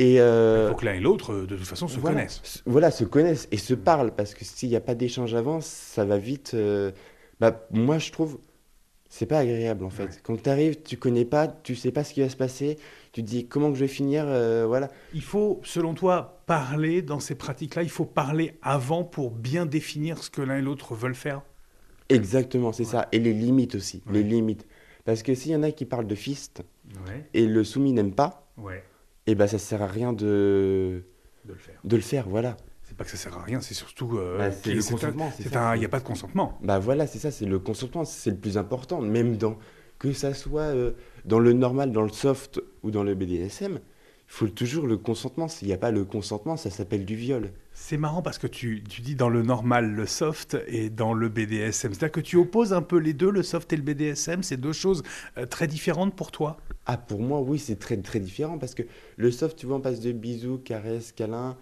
Et. Il faut que l'un et l'autre, de toute façon, se voilà. connaissent. Voilà, se connaissent et se parlent. Parce que s'il n'y a pas d'échange avant, ça va vite. euh, Bah, moi, je trouve. C'est pas agréable en fait. Ouais. Quand tu arrives, tu connais pas, tu sais pas ce qui va se passer, tu te dis comment que je vais finir, euh, voilà. Il faut, selon toi, parler dans ces pratiques-là, il faut parler avant pour bien définir ce que l'un et l'autre veulent faire. Exactement, c'est Ouais. ça. Et les limites aussi, Ouais. les limites. Parce que s'il y en a qui parlent de fist et le soumis n'aime pas, et ben ça sert à rien de, de le faire. de le faire, voilà. Pas que ça sert à rien, c'est surtout. euh, Bah, c'est le consentement, Il n'y a pas de consentement. Bah voilà, c'est ça, c'est le consentement, c'est le plus important. Même dans, que ça soit euh, dans le normal, dans le soft ou dans le BDSM, il faut toujours le consentement. S'il n'y a pas le consentement, ça s'appelle du viol. C'est marrant parce que tu, tu dis dans le normal le soft et dans le BDSM. C'est-à-dire que tu opposes un peu les deux, le soft et le BDSM. C'est deux choses euh, très différentes pour toi? Ah, pour moi, oui, c'est très, très différent parce que le soft, tu vois, on passe de bisous, caresses, câlins,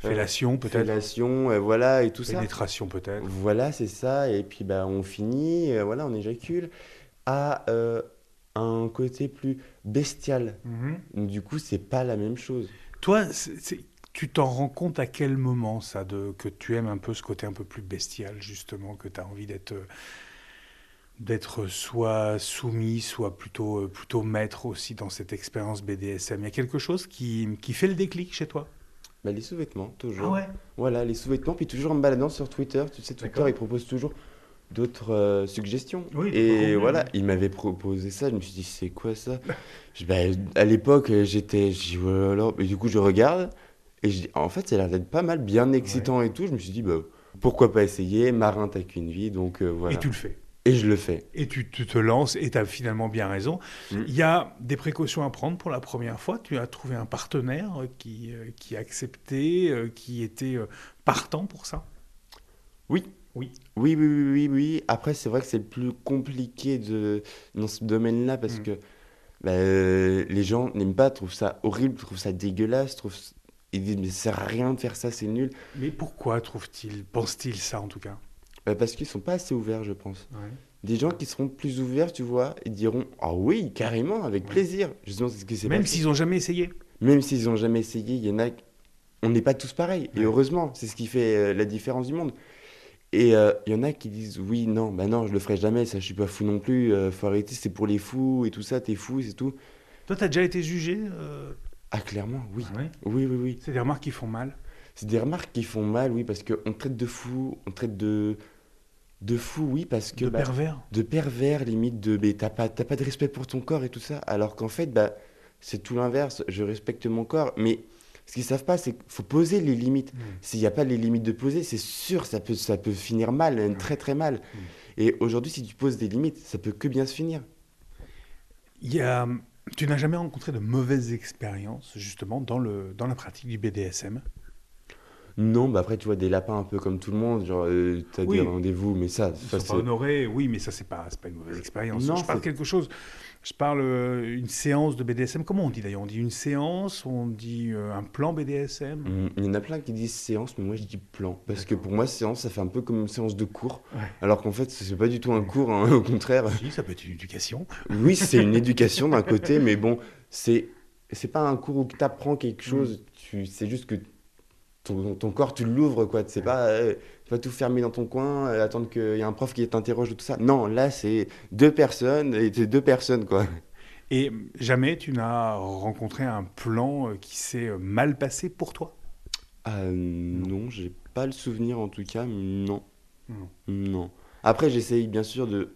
Fellation peut-être. fellation, voilà, et tout ça. Pénétration peut-être. Voilà, c'est ça. Et puis, bah, on finit, euh, voilà, on éjacule à euh, un côté plus bestial. Mhm. Du coup, c'est pas la même chose. Toi, tu t'en rends compte à quel moment ça, de, que tu aimes un peu ce côté un peu plus bestial, justement, que tu as envie d'être euh, d'être soit soumis, soit plutôt, plutôt maître aussi dans cette expérience BDSM. Il y a quelque chose qui, qui fait le déclic chez toi? Bah, les sous-vêtements, toujours. Ah ouais Voilà, les sous-vêtements. Puis toujours en me baladant sur Twitter, tu sais, Twitter, il propose toujours d'autres euh, suggestions. Oui, et voilà, il m'avait proposé ça. Je me suis dit, c'est quoi ça? Je- bah, À l'époque, euh, j'étais. Et du coup, je regarde. Et je dis, en fait, ça a l'air d'être pas mal, bien excitant et tout. Je me suis dit, bah, pourquoi pas essayer? Marin, t'as qu'une vie. Donc euh, voilà. Et tu le fais. Et je le fais. Et tu, tu te lances et tu as finalement bien raison. Mm. Il y a des précautions à prendre pour la première fois. Tu as trouvé un partenaire qui, euh, qui a accepté, euh, qui était euh, partant pour ça? Oui. Oui. Oui, oui, oui, oui, oui. Après, c'est vrai que c'est le plus compliqué de... dans ce domaine-là parce Mm. que bah, euh, les gens n'aiment pas, trouvent ça horrible, trouvent ça dégueulasse, trouvent... ils disent mais ça sert à rien de faire ça, c'est nul. Mais pourquoi trouve-t-il, pense-t-il ça en tout cas? Bah, parce qu'ils sont pas assez ouverts, je pense. Des gens qui seront plus ouverts, tu vois, ils diront ah oui, carrément, avec Ouais. plaisir. Justement, c'est ce qui s'est Même s'ils n'ont jamais essayé. Même s'ils n'ont jamais essayé, il y en a. On n'est pas tous pareils. Et heureusement, c'est ce qui fait euh, la différence du monde. Et il y en a qui disent oui, non, bah non, je le ferai jamais, ça je suis pas fou non plus, faut arrêter, c'est pour les fous et tout ça, t'es fou, c'est tout. Toi, t'as déjà été jugé Ah, clairement, oui. Ah oui, oui, oui. C'est des remarques qui font mal C'est des remarques qui font mal, oui, parce qu'on traite de fou, on traite de. De fou, oui, parce que. De bah, pervers De pervers, limite, de. Mais t'as pas, pas de respect pour ton corps et tout ça. Alors qu'en fait, bah, c'est tout l'inverse. Je respecte mon corps, mais ce qu'ils savent pas, c'est qu'il faut poser les limites. Mmh. S'il n'y a pas les limites de poser, c'est sûr, ça peut, ça peut finir mal, mmh. très très mal. Mmh. Et aujourd'hui, si tu poses des limites, ça peut que bien se finir. Il y a, tu n'as jamais rencontré de mauvaises expériences, justement, dans, le, dans la pratique du BDSM non, bah après, tu vois, des lapins un peu comme tout le monde, genre, euh, t'as des rendez-vous, mais ça. Ils ça, sont pas honorés, oui, mais ça, c'est pas, pas une mauvaise expérience. Non, je parle quelque chose. Je parle euh, une séance de BDSM. Comment on dit d'ailleurs? On dit une séance On dit euh, un plan BDSM mmh, Il y en a plein qui disent séance, mais moi je dis plan. Parce que pour moi, séance, ça fait un peu comme une séance de cours. Alors qu'en fait, c'est pas du tout un cours, hein, au contraire. Oui, ça peut être une éducation. Oui, c'est une éducation d'un côté, mais bon, c'est c'est pas un cours où tu apprends quelque mmh. chose. Tu C'est juste que ton, corps, tu l'ouvres, quoi. Tu sais pas, euh, tu vas tout fermer dans ton coin, euh, attendre qu'il y ait un prof qui t'interroge ou tout ça. Non, là, c'est deux personnes, et c'est deux personnes, quoi. Et jamais tu n'as rencontré un plan euh, qui s'est mal passé pour toi? Non, non j'ai pas le souvenir en tout cas, non. Non. Après, j'essaye bien sûr de,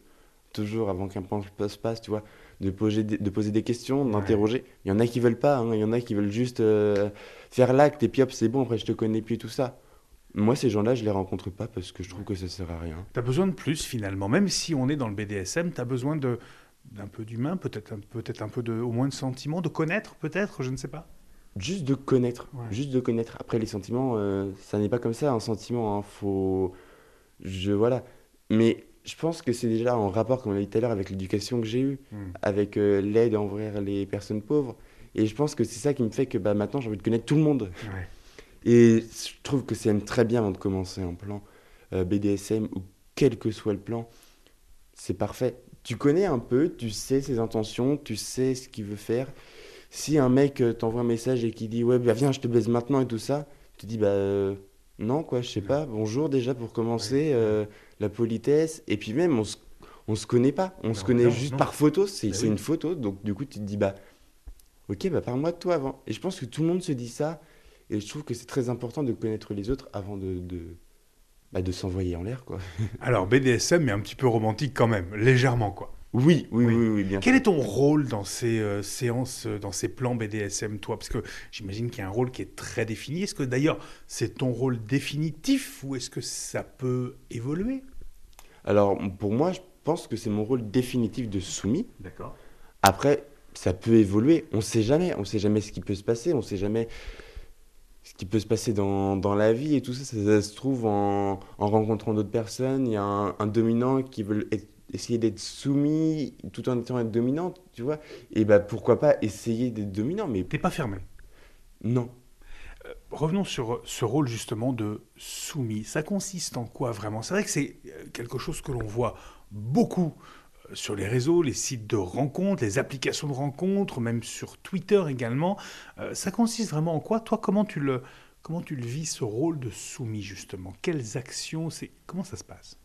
toujours avant qu'un plan se passe, tu vois, de poser des, de poser des questions, d'interroger. Il y en a qui veulent pas, hein. il y en a qui veulent juste euh, faire l'acte et puis hop, c'est bon, après je te connais plus tout ça. Moi, ces gens-là, je les rencontre pas parce que je trouve que ça sert à rien. Tu as besoin de plus finalement, même si on est dans le BDSM, tu as besoin de d'un peu d'humain, peut-être peut-être un peu de au moins de sentiments, de connaître peut-être, je ne sais pas. Juste de connaître, juste de connaître. Après les sentiments, euh, ça n'est pas comme ça un sentiment. Hein. Faut, je voilà. Mais je pense que c'est déjà en rapport, comme on l'a dit tout à l'heure, avec l'éducation que j'ai eue, hmm. avec euh, l'aide envers les personnes pauvres. Et je pense que c'est ça qui me fait que bah, maintenant j'ai envie de connaître tout le monde. Et je trouve que c'est très bien avant de commencer un plan euh, BDSM ou quel que soit le plan. C'est parfait. Tu connais un peu, tu sais ses intentions, tu sais ce qu'il veut faire. Si un mec euh, t'envoie un message et qui dit ouais bah viens je te baise maintenant et tout ça, tu dis bah non quoi je sais pas. Bonjour déjà pour commencer la politesse, et puis même, on se, on se connaît pas, on se connaît juste par photo, c'est bah une photo, donc du coup, tu te dis, bah, ok, bah, parle-moi de toi avant. Et je pense que tout le monde se dit ça, et je trouve que c'est très important de connaître les autres avant de, de, bah, de s'envoyer en l'air, quoi. Alors, BDSM, mais un petit peu romantique quand même, légèrement, quoi. Oui, oui, oui, oui, bien Quel est ton rôle dans ces euh, séances, euh, dans ces plans BDSM, toi? Parce que j'imagine qu'il y a un rôle qui est très défini. Est-ce que d'ailleurs c'est ton rôle définitif ou est-ce que ça peut évoluer? Alors, pour moi, je pense que c'est mon rôle définitif de soumis. D'accord. Après, ça peut évoluer. On ne sait jamais. On ne sait jamais ce qui peut se passer. On ne sait jamais ce qui peut se passer dans, dans la vie et tout ça. Ça, se trouve en, en rencontrant d'autres personnes. Il y a un, un dominant qui veut être essayer d'être soumis tout en étant dominante, tu vois. Et bah pourquoi pas essayer d'être dominant, mais... T'es pas fermé Non. Euh, revenons sur ce rôle justement de soumis. Ça consiste en quoi vraiment? C'est vrai que c'est euh, quelque chose que l'on voit beaucoup euh, sur les réseaux, les sites de rencontres, les applications de rencontres, même sur Twitter également. ça consiste vraiment en quoi? Toi, comment tu le, comment tu le vis, ce rôle de soumis justement? Quelles actions? C'est Comment ça se passe?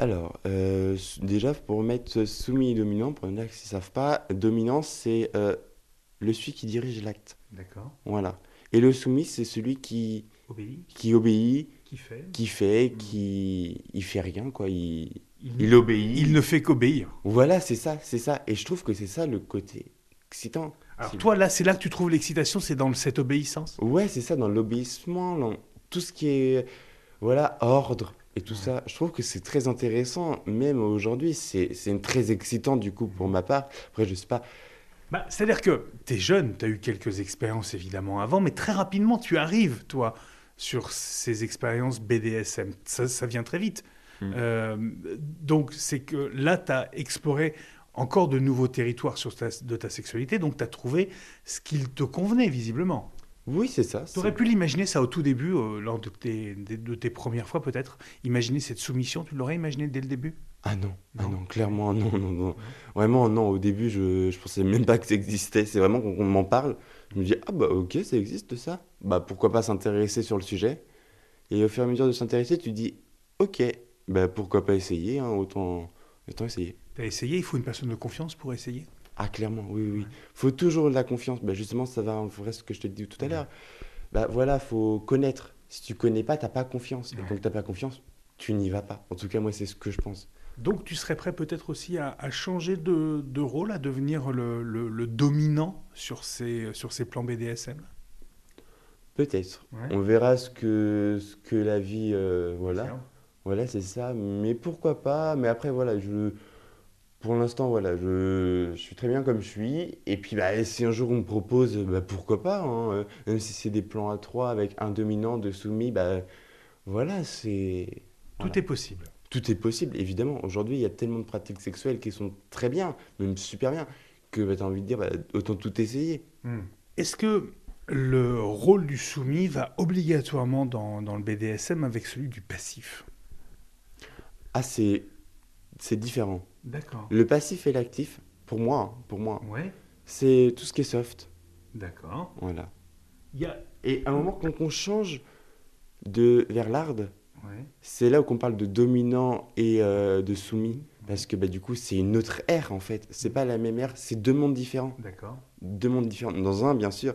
Alors, euh, déjà, pour mettre soumis et dominant, pour les gens qui ne savent pas, dominant, c'est euh, le celui qui dirige l'acte. D'accord. Voilà. Et le soumis, c'est celui qui obéit, qui, obéit, qui fait, qui, fait, hmm. qui il fait rien, quoi. Il, il, obéit. Il ne fait qu'obéir. Voilà, c'est ça, c'est ça. Et je trouve que c'est ça le côté excitant. Alors toi, là, c'est là que tu trouves l'excitation, c'est dans cette obéissance? Ouais, c'est ça, dans l'obéissement, dans tout ce qui est, voilà, ordre, et tout ça, je trouve que c'est très intéressant, même aujourd'hui, c'est très excitant du coup pour ma part. Après, je sais pas. Bah, C'est-à-dire que tu es jeune, tu as eu quelques expériences évidemment avant, mais très rapidement, tu arrives, toi, sur ces expériences BDSM. Ça, ça vient très vite. Hmm. Euh, donc, c'est que là, tu as exploré encore de nouveaux territoires sur de ta sexualité, donc tu as trouvé ce qu'il te convenait visiblement. Oui, c'est ça. Tu aurais pu l'imaginer ça au tout début, euh, lors de tes, de, tes premières fois peut-être Imaginer cette soumission, tu l'aurais imaginé dès le début? Ah non, ah non, clairement non, non, non. Vraiment non, au début je, je pensais même pas que ça existait, c'est vraiment qu'on m'en parle. Je me dis, ah bah ok, ça existe ça. Bah pourquoi pas s'intéresser sur le sujet? Et au fur et à mesure de s'intéresser, tu dis, ok, bah pourquoi pas essayer, hein, autant, autant essayer. T'as essayé, il faut une personne de confiance pour essayer? Ah, clairement, oui, oui. faut toujours de la confiance. Bah, justement, ça va en ce que je te dis tout à l'heure. Bah voilà, faut connaître. Si tu connais pas, t'as pas confiance. Et quand t'as pas confiance, tu n'y vas pas. En tout cas, moi, c'est ce que je pense. Donc tu serais prêt peut-être aussi à, à changer de, de rôle, à devenir le, le- le dominant sur ces, sur ces plans BDSM Peut-être. Ouais. On verra ce que, ce que la vie. euh, voilà. Voilà, c'est ça. Mais pourquoi pas? Mais après, voilà, je. Pour l'instant, voilà, je, je suis très bien comme je suis. Et puis, bah, si un jour on me propose, bah, pourquoi pas hein, euh, Même si c'est des plans à trois avec un dominant, deux soumis, bah, voilà, c'est. Tout est possible. Tout est possible, évidemment. Aujourd'hui, il y a tellement de pratiques sexuelles qui sont très bien, même super bien, que bah, tu as envie de dire, bah, autant tout essayer. Est-ce que le rôle du soumis va obligatoirement dans, dans le BDSM avec celui du passif? Ah, c'est différent. D'accord. Le passif et l'actif, pour moi, hein, pour moi, Ouais, c'est tout ce qui est soft. d'accord. Voilà. Il y a... Et à un moment, quand on change de vers l'hard, Ouais. c'est là où on parle de dominant et euh, de soumis. Parce que bah, du coup, c'est une autre ère en fait. C'est pas la même ère, c'est deux mondes différents. D'accord. Deux mondes différents. Dans un, bien sûr,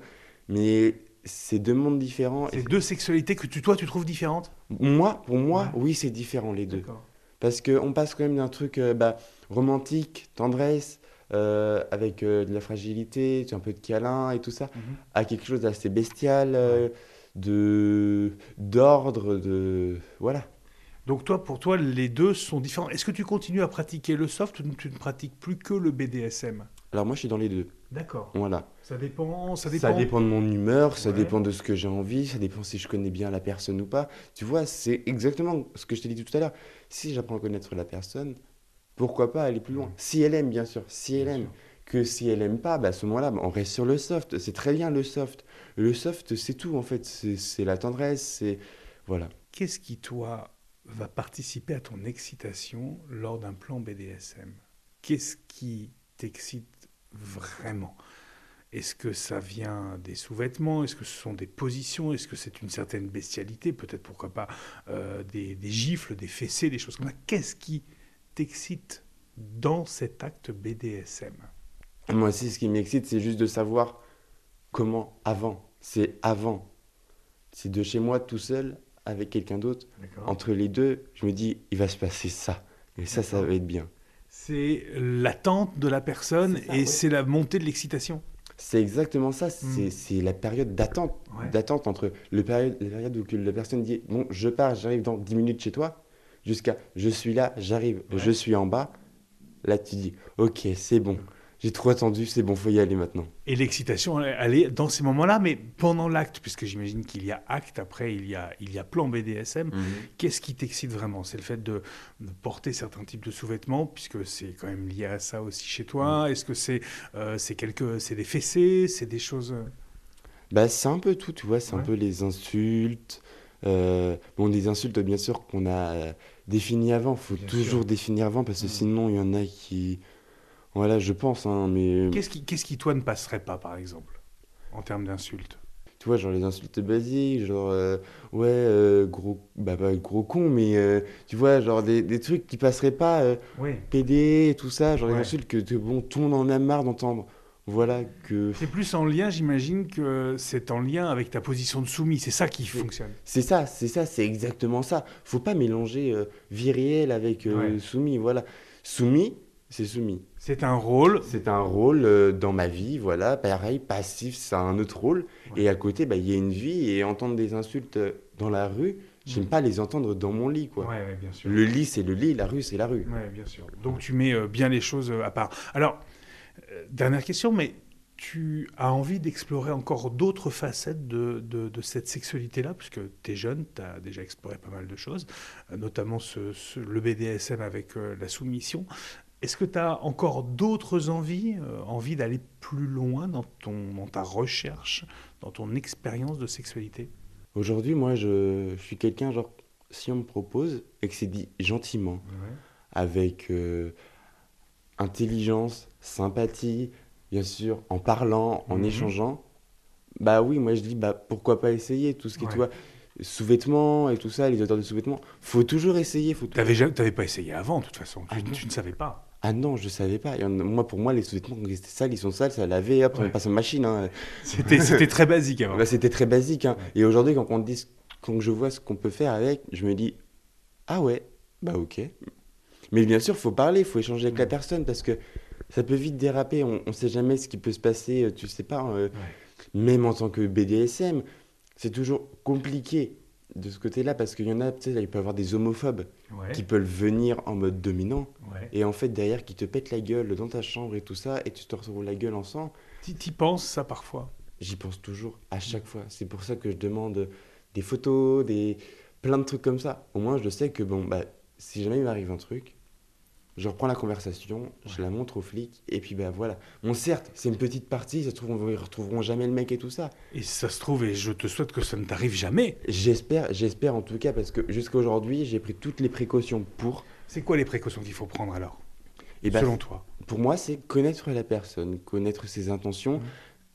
mais c'est deux mondes différents. C'est deux sexualités que tu, toi tu trouves différentes? Moi, pour moi, Ouais. oui, c'est différent les deux. D'accord. Parce qu'on passe quand même d'un truc euh, bah, romantique, tendresse, euh, avec euh, de la fragilité, un peu de câlin et tout ça, Mhm. à quelque chose d'assez bestial, de d'ordre, de voilà. Donc toi, pour toi, les deux sont différents. Est-ce que tu continues à pratiquer le soft ou tu ne pratiques plus que le BDSM Alors moi, je suis dans les deux. D'accord. Voilà. Ça dépend. Ça dépend. Ça dépend de mon humeur, ça Ouais. dépend de ce que j'ai envie, ça dépend si je connais bien la personne ou pas. Tu vois, c'est exactement ce que je t'ai dit tout à l'heure. Si j'apprends à connaître la personne, pourquoi pas aller plus loin? Si elle aime, bien sûr. Si elle Bien aime. sûr. Que si elle aime pas, bah, à ce moment-là, bah, on reste sur le soft. C'est très bien le soft. Le soft, c'est tout en fait. C'est c'est la tendresse, c'est voilà. Qu'est-ce qui, toi, va participer à ton excitation lors d'un plan BDSM Qu'est-ce qui t'excite vraiment Est-ce que ça vient des sous-vêtements? Est-ce que ce sont des positions? Est-ce que c'est une certaine bestialité? Peut-être, pourquoi pas, euh, des, des gifles, des fessées, des choses comme ça. Qu'est-ce qui t'excite dans cet acte BDSM Moi aussi, ce qui m'excite, c'est juste de savoir comment avant. C'est avant. C'est de chez moi tout seul avec quelqu'un d'autre. Entre les deux, je me dis, il va se passer ça. Et ça, ça va être bien. C'est l'attente de la personne ça, et ouais. c'est la montée de l'excitation. C'est exactement ça. C'est Mm. c'est la période d'attente. Ouais. D'attente entre le période, la période où la personne dit, bon, je pars, j'arrive dans 10 minutes chez toi, jusqu'à je suis là, j'arrive, Ouais. je suis en bas. Là, tu dis, ok, c'est bon. J'ai trop attendu, c'est bon, faut y aller maintenant. Et l'excitation, elle est dans ces moments-là, mais pendant l'acte, puisque j'imagine qu'il y a acte, après il y a, il y a plan BDSM. Qu'est-ce qui t'excite vraiment? C'est le fait de, de porter certains types de sous-vêtements, puisque c'est quand même lié à ça aussi chez toi. Est-ce que c'est euh, c'est des fessées, c'est des choses euh, Bah, c'est un peu tout, tu vois, c'est Ouais. un peu les insultes. euh, bon, des insultes, bien sûr, qu'on a euh, définies avant. faut Bien toujours sûr. définir avant, parce que Mm. sinon, il y en a qui. Voilà, je pense, hein, mais. Qu'est-ce qui, qu'est-ce qui toi ne passerait pas, par exemple, en termes d'insultes? Tu vois, genre les insultes basiques, genre, euh, ouais, euh, gros. Bah, gros con, mais euh, tu vois, genre des, des trucs qui passeraient pas, euh, Oui. PD et tout ça, genre Ouais. les insultes que, que, bon, tout le monde en a marre d'entendre. Voilà, que. C'est plus en lien, j'imagine, que c'est en lien avec ta position de soumis. C'est ça qui fonctionne. C'est ça, c'est ça, c'est exactement ça. Faut pas mélanger euh, vie réelle avec euh, Ouais. soumis, voilà. Soumis, c'est soumis. C'est un rôle. C'est un rôle euh, dans ma vie, voilà. Pareil, passif, c'est un autre rôle. Ouais. Et à côté, bah, il y a une vie et entendre des insultes euh, dans la rue, j'aime Mm. pas les entendre dans mon lit, quoi. Ouais, ouais, bien sûr. Le lit, c'est le lit, la rue, c'est la rue. Oui, bien sûr. Donc tu mets euh, bien les choses à part. Alors, euh, dernière question, mais tu as envie d'explorer encore d'autres facettes de, de- de cette sexualité-là, puisque tu es jeune, tu as déjà exploré pas mal de choses, notamment ce- ce- le BDSM avec euh, la soumission. Est-ce que tu as encore d'autres envies, euh, envie d'aller plus loin dans, ton, dans ta recherche, dans ton expérience de sexualité? Aujourd'hui, moi, je, je suis quelqu'un, genre, si on me propose et que c'est dit gentiment, avec euh, intelligence, sympathie, bien sûr, en parlant, en Mhm. échangeant, bah oui, moi je dis, bah pourquoi pas essayer tout ce qui, Ouais. tu vois, sous-vêtements et tout ça, les auteurs de sous-vêtements. Faut toujours essayer. Faut toujours... T'avais, t'avais pas essayé avant, de toute façon. Tu, Ah tu ne savais pas. Ah non, je savais pas. Et on- moi, pour moi, les sous-vêtements, quand ils étaient sales, ils sont sales, ça laver, hop, Ouais. on passe en machine. hein. C'était, très basique avant. Bah, C'était très basique. hein. Et aujourd'hui, quand, on dit, quand je vois ce qu'on peut faire avec, je me dis, ah ouais, bah ok. Mais bien sûr, faut parler, faut échanger avec la personne parce que ça peut vite déraper. On ne sait jamais ce qui peut se passer, euh, tu sais pas. euh, Ouais. Même en tant que BDSM, c'est toujours compliqué de ce côté-là parce qu'il y en a, tu sais, il peut y avoir des homophobes Ouais. qui peuvent venir en mode dominant ouais. et en fait derrière qui te pètent la gueule dans ta chambre et tout ça et tu te retrouves la gueule en sang. T'y, penses ça parfois? J'y pense toujours, à chaque fois. C'est pour ça que je demande des photos, des plein de trucs comme ça. Au moins, je sais que bon, bah, si jamais il m'arrive un truc, je reprends la conversation, je la montre aux flics, et puis bah voilà. Bon, certes, c'est une petite partie, ça se trouve, on- ils retrouveront jamais le mec et tout ça. Et ça se trouve, et je te souhaite que ça ne t'arrive jamais. J'espère, j'espère en tout cas, parce que jusqu'à aujourd'hui, j'ai pris toutes les précautions pour. C'est quoi les précautions qu'il faut prendre alors? Et bah, Selon toi pour moi, c'est connaître la personne, connaître ses intentions, Mhm.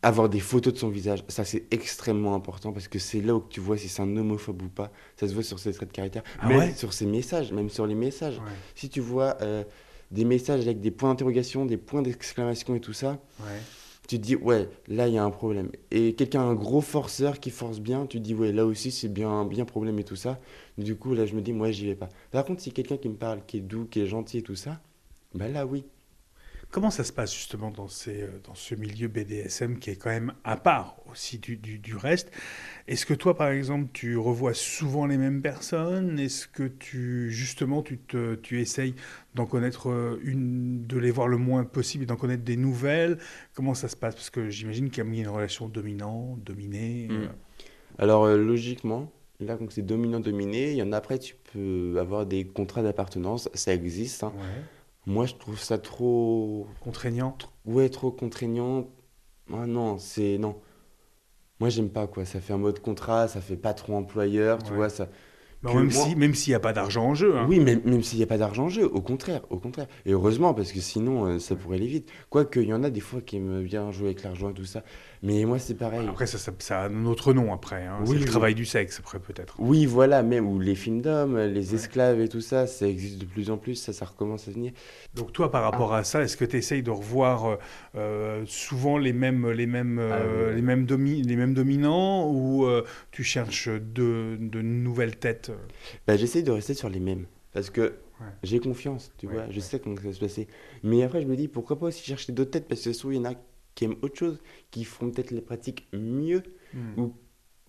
Avoir des photos de son visage. Ça, c'est extrêmement important parce que c'est là où tu vois si c'est un homophobe ou pas. Ça se voit sur ses traits de caractère, Ah même ouais sur ses messages, même sur les messages. Ouais. Si tu vois euh, des messages avec des points d'interrogation, des points d'exclamation et tout ça, Ouais. tu te dis, ouais, là, il y a un problème. Et quelqu'un, un gros forceur qui force bien, tu te dis, ouais, là aussi, c'est bien, bien problème et tout ça. Du coup, là, je me dis, moi, j'y vais pas. Par contre, si quelqu'un qui me parle, qui est doux, qui est gentil et tout ça, bah là, oui. Comment ça se passe justement dans, ces, euh, dans ce milieu BDSM qui est quand même à part aussi du, du, du reste? Est-ce que toi, par exemple, tu revois souvent les mêmes personnes? Est-ce que tu, justement, tu, te, tu essayes d'en connaître euh, une, de les voir le moins possible et d'en connaître des nouvelles? Comment ça se passe? Parce que j'imagine qu'il y a une relation dominant, dominée. Mm. euh, Alors, euh, logiquement, là, donc c'est dominant-dominé. Il y en a après, tu peux avoir des contrats d'appartenance, ça existe. hein. ouais. Moi, je trouve ça trop. Contraignant Ouais, trop contraignant. Ah non, c'est. Non. Moi, j'aime pas, quoi. Ça fait un mode contrat, ça fait patron-employeur, tu Ouais. vois. Ça... Même moi- si- même s'il n'y a pas d'argent en jeu. hein. Oui, même, même s'il n'y a pas d'argent en jeu, au contraire, au contraire. Et heureusement, parce que sinon, euh, ça pourrait aller vite. Quoique, il y en a des fois qui aiment bien jouer avec l'argent et tout ça. Mais moi, c'est pareil. Après, ça, ça, ça a un autre nom après. hein. Oui, c'est le oui. travail du sexe, après, peut-être. Oui, voilà, même, ou les films d'hommes, les Ouais. esclaves et tout ça, ça existe de plus en plus, ça, ça recommence à venir. Donc toi, par rapport à ça, est-ce que tu essayes de revoir euh, euh, souvent les mêmes, les mêmes, euh, Ah oui, les mêmes, domi- les mêmes dominants ou euh, tu cherches de, de nouvelles têtes euh Bah, j'essaie de rester sur les mêmes. Parce que Ouais. j'ai confiance, tu Ouais, vois, je sais comment ça va se passer. Mais après, je me dis, pourquoi pas aussi chercher d'autres têtes Parce que souvent, il y en a qui aiment autre chose, qui feront peut-être les pratiques mieux, Hmm. ou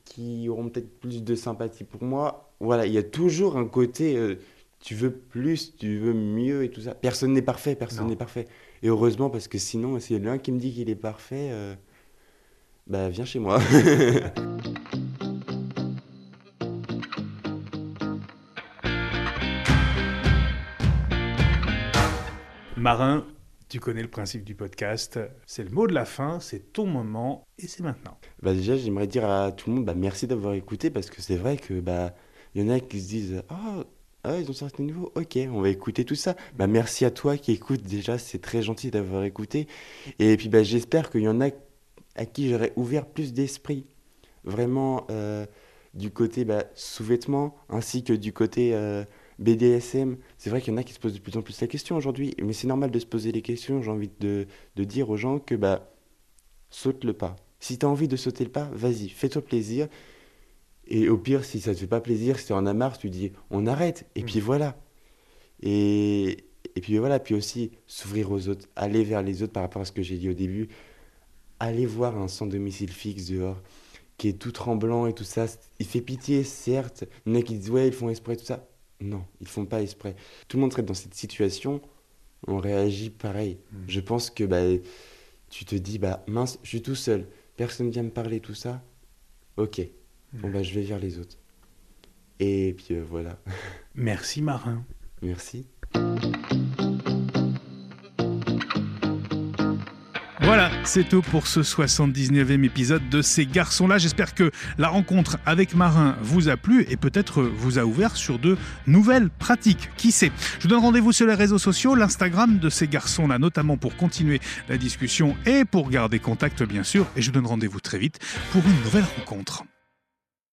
qui auront peut-être plus de sympathie pour moi. Voilà, il y a toujours un côté, euh, tu veux plus, tu veux mieux et tout ça. Personne n'est parfait, personne n'est parfait. Et heureusement, parce que sinon, c'est l'un qui me dit qu'il est parfait, euh, bah viens chez moi. Marin, tu connais le principe du podcast. C'est le mot de la fin, c'est ton moment et c'est maintenant. Bah déjà, j'aimerais dire à tout le monde bah, merci d'avoir écouté parce que c'est vrai que bah y en a qui se disent ah ah, ils ont sorti nouveau, ok, on va écouter tout ça. Bah merci à toi qui écoute déjà, c'est très gentil d'avoir écouté. Et puis bah j'espère qu'il y en a à qui j'aurais ouvert plus d'esprit, vraiment euh, du côté bah, sous-vêtements ainsi que du côté euh, BDSM. C'est vrai qu'il y en a qui se posent de plus en plus la question aujourd'hui, mais c'est normal de se poser les questions. J'ai envie de, de dire aux gens que bah saute le pas. Si tu as envie de sauter le pas, vas-y, fais-toi plaisir. Et au pire, si ça te fait pas plaisir, si tu en as marre, tu dis on arrête. Et Mm. puis voilà. Et, et puis voilà, puis aussi s'ouvrir aux autres, aller vers les autres par rapport à ce que j'ai dit au début. Aller voir un sans domicile fixe dehors, qui est tout tremblant et tout ça. Il fait pitié, certes. Il y en a qui disent ouais, ils font exprès, tout ça. Non, ils font pas exprès. Tout le monde serait dans cette situation, on réagit pareil. Mm. Je pense que bah, tu te dis, bah mince, je suis tout seul, personne vient me parler, tout ça. Ok, bon bah je vais vers les autres. Et puis euh, voilà, Merci Marin. merci. C'est tout pour ce 79e épisode de Ces garçons-là. J'espère que la rencontre avec Marin vous a plu et peut-être vous a ouvert sur de nouvelles pratiques. Qui sait? Je vous donne rendez-vous sur les réseaux sociaux, l'Instagram de ces garçons-là, notamment pour continuer la discussion et pour garder contact, bien sûr. Et je vous donne rendez-vous très vite pour une nouvelle rencontre.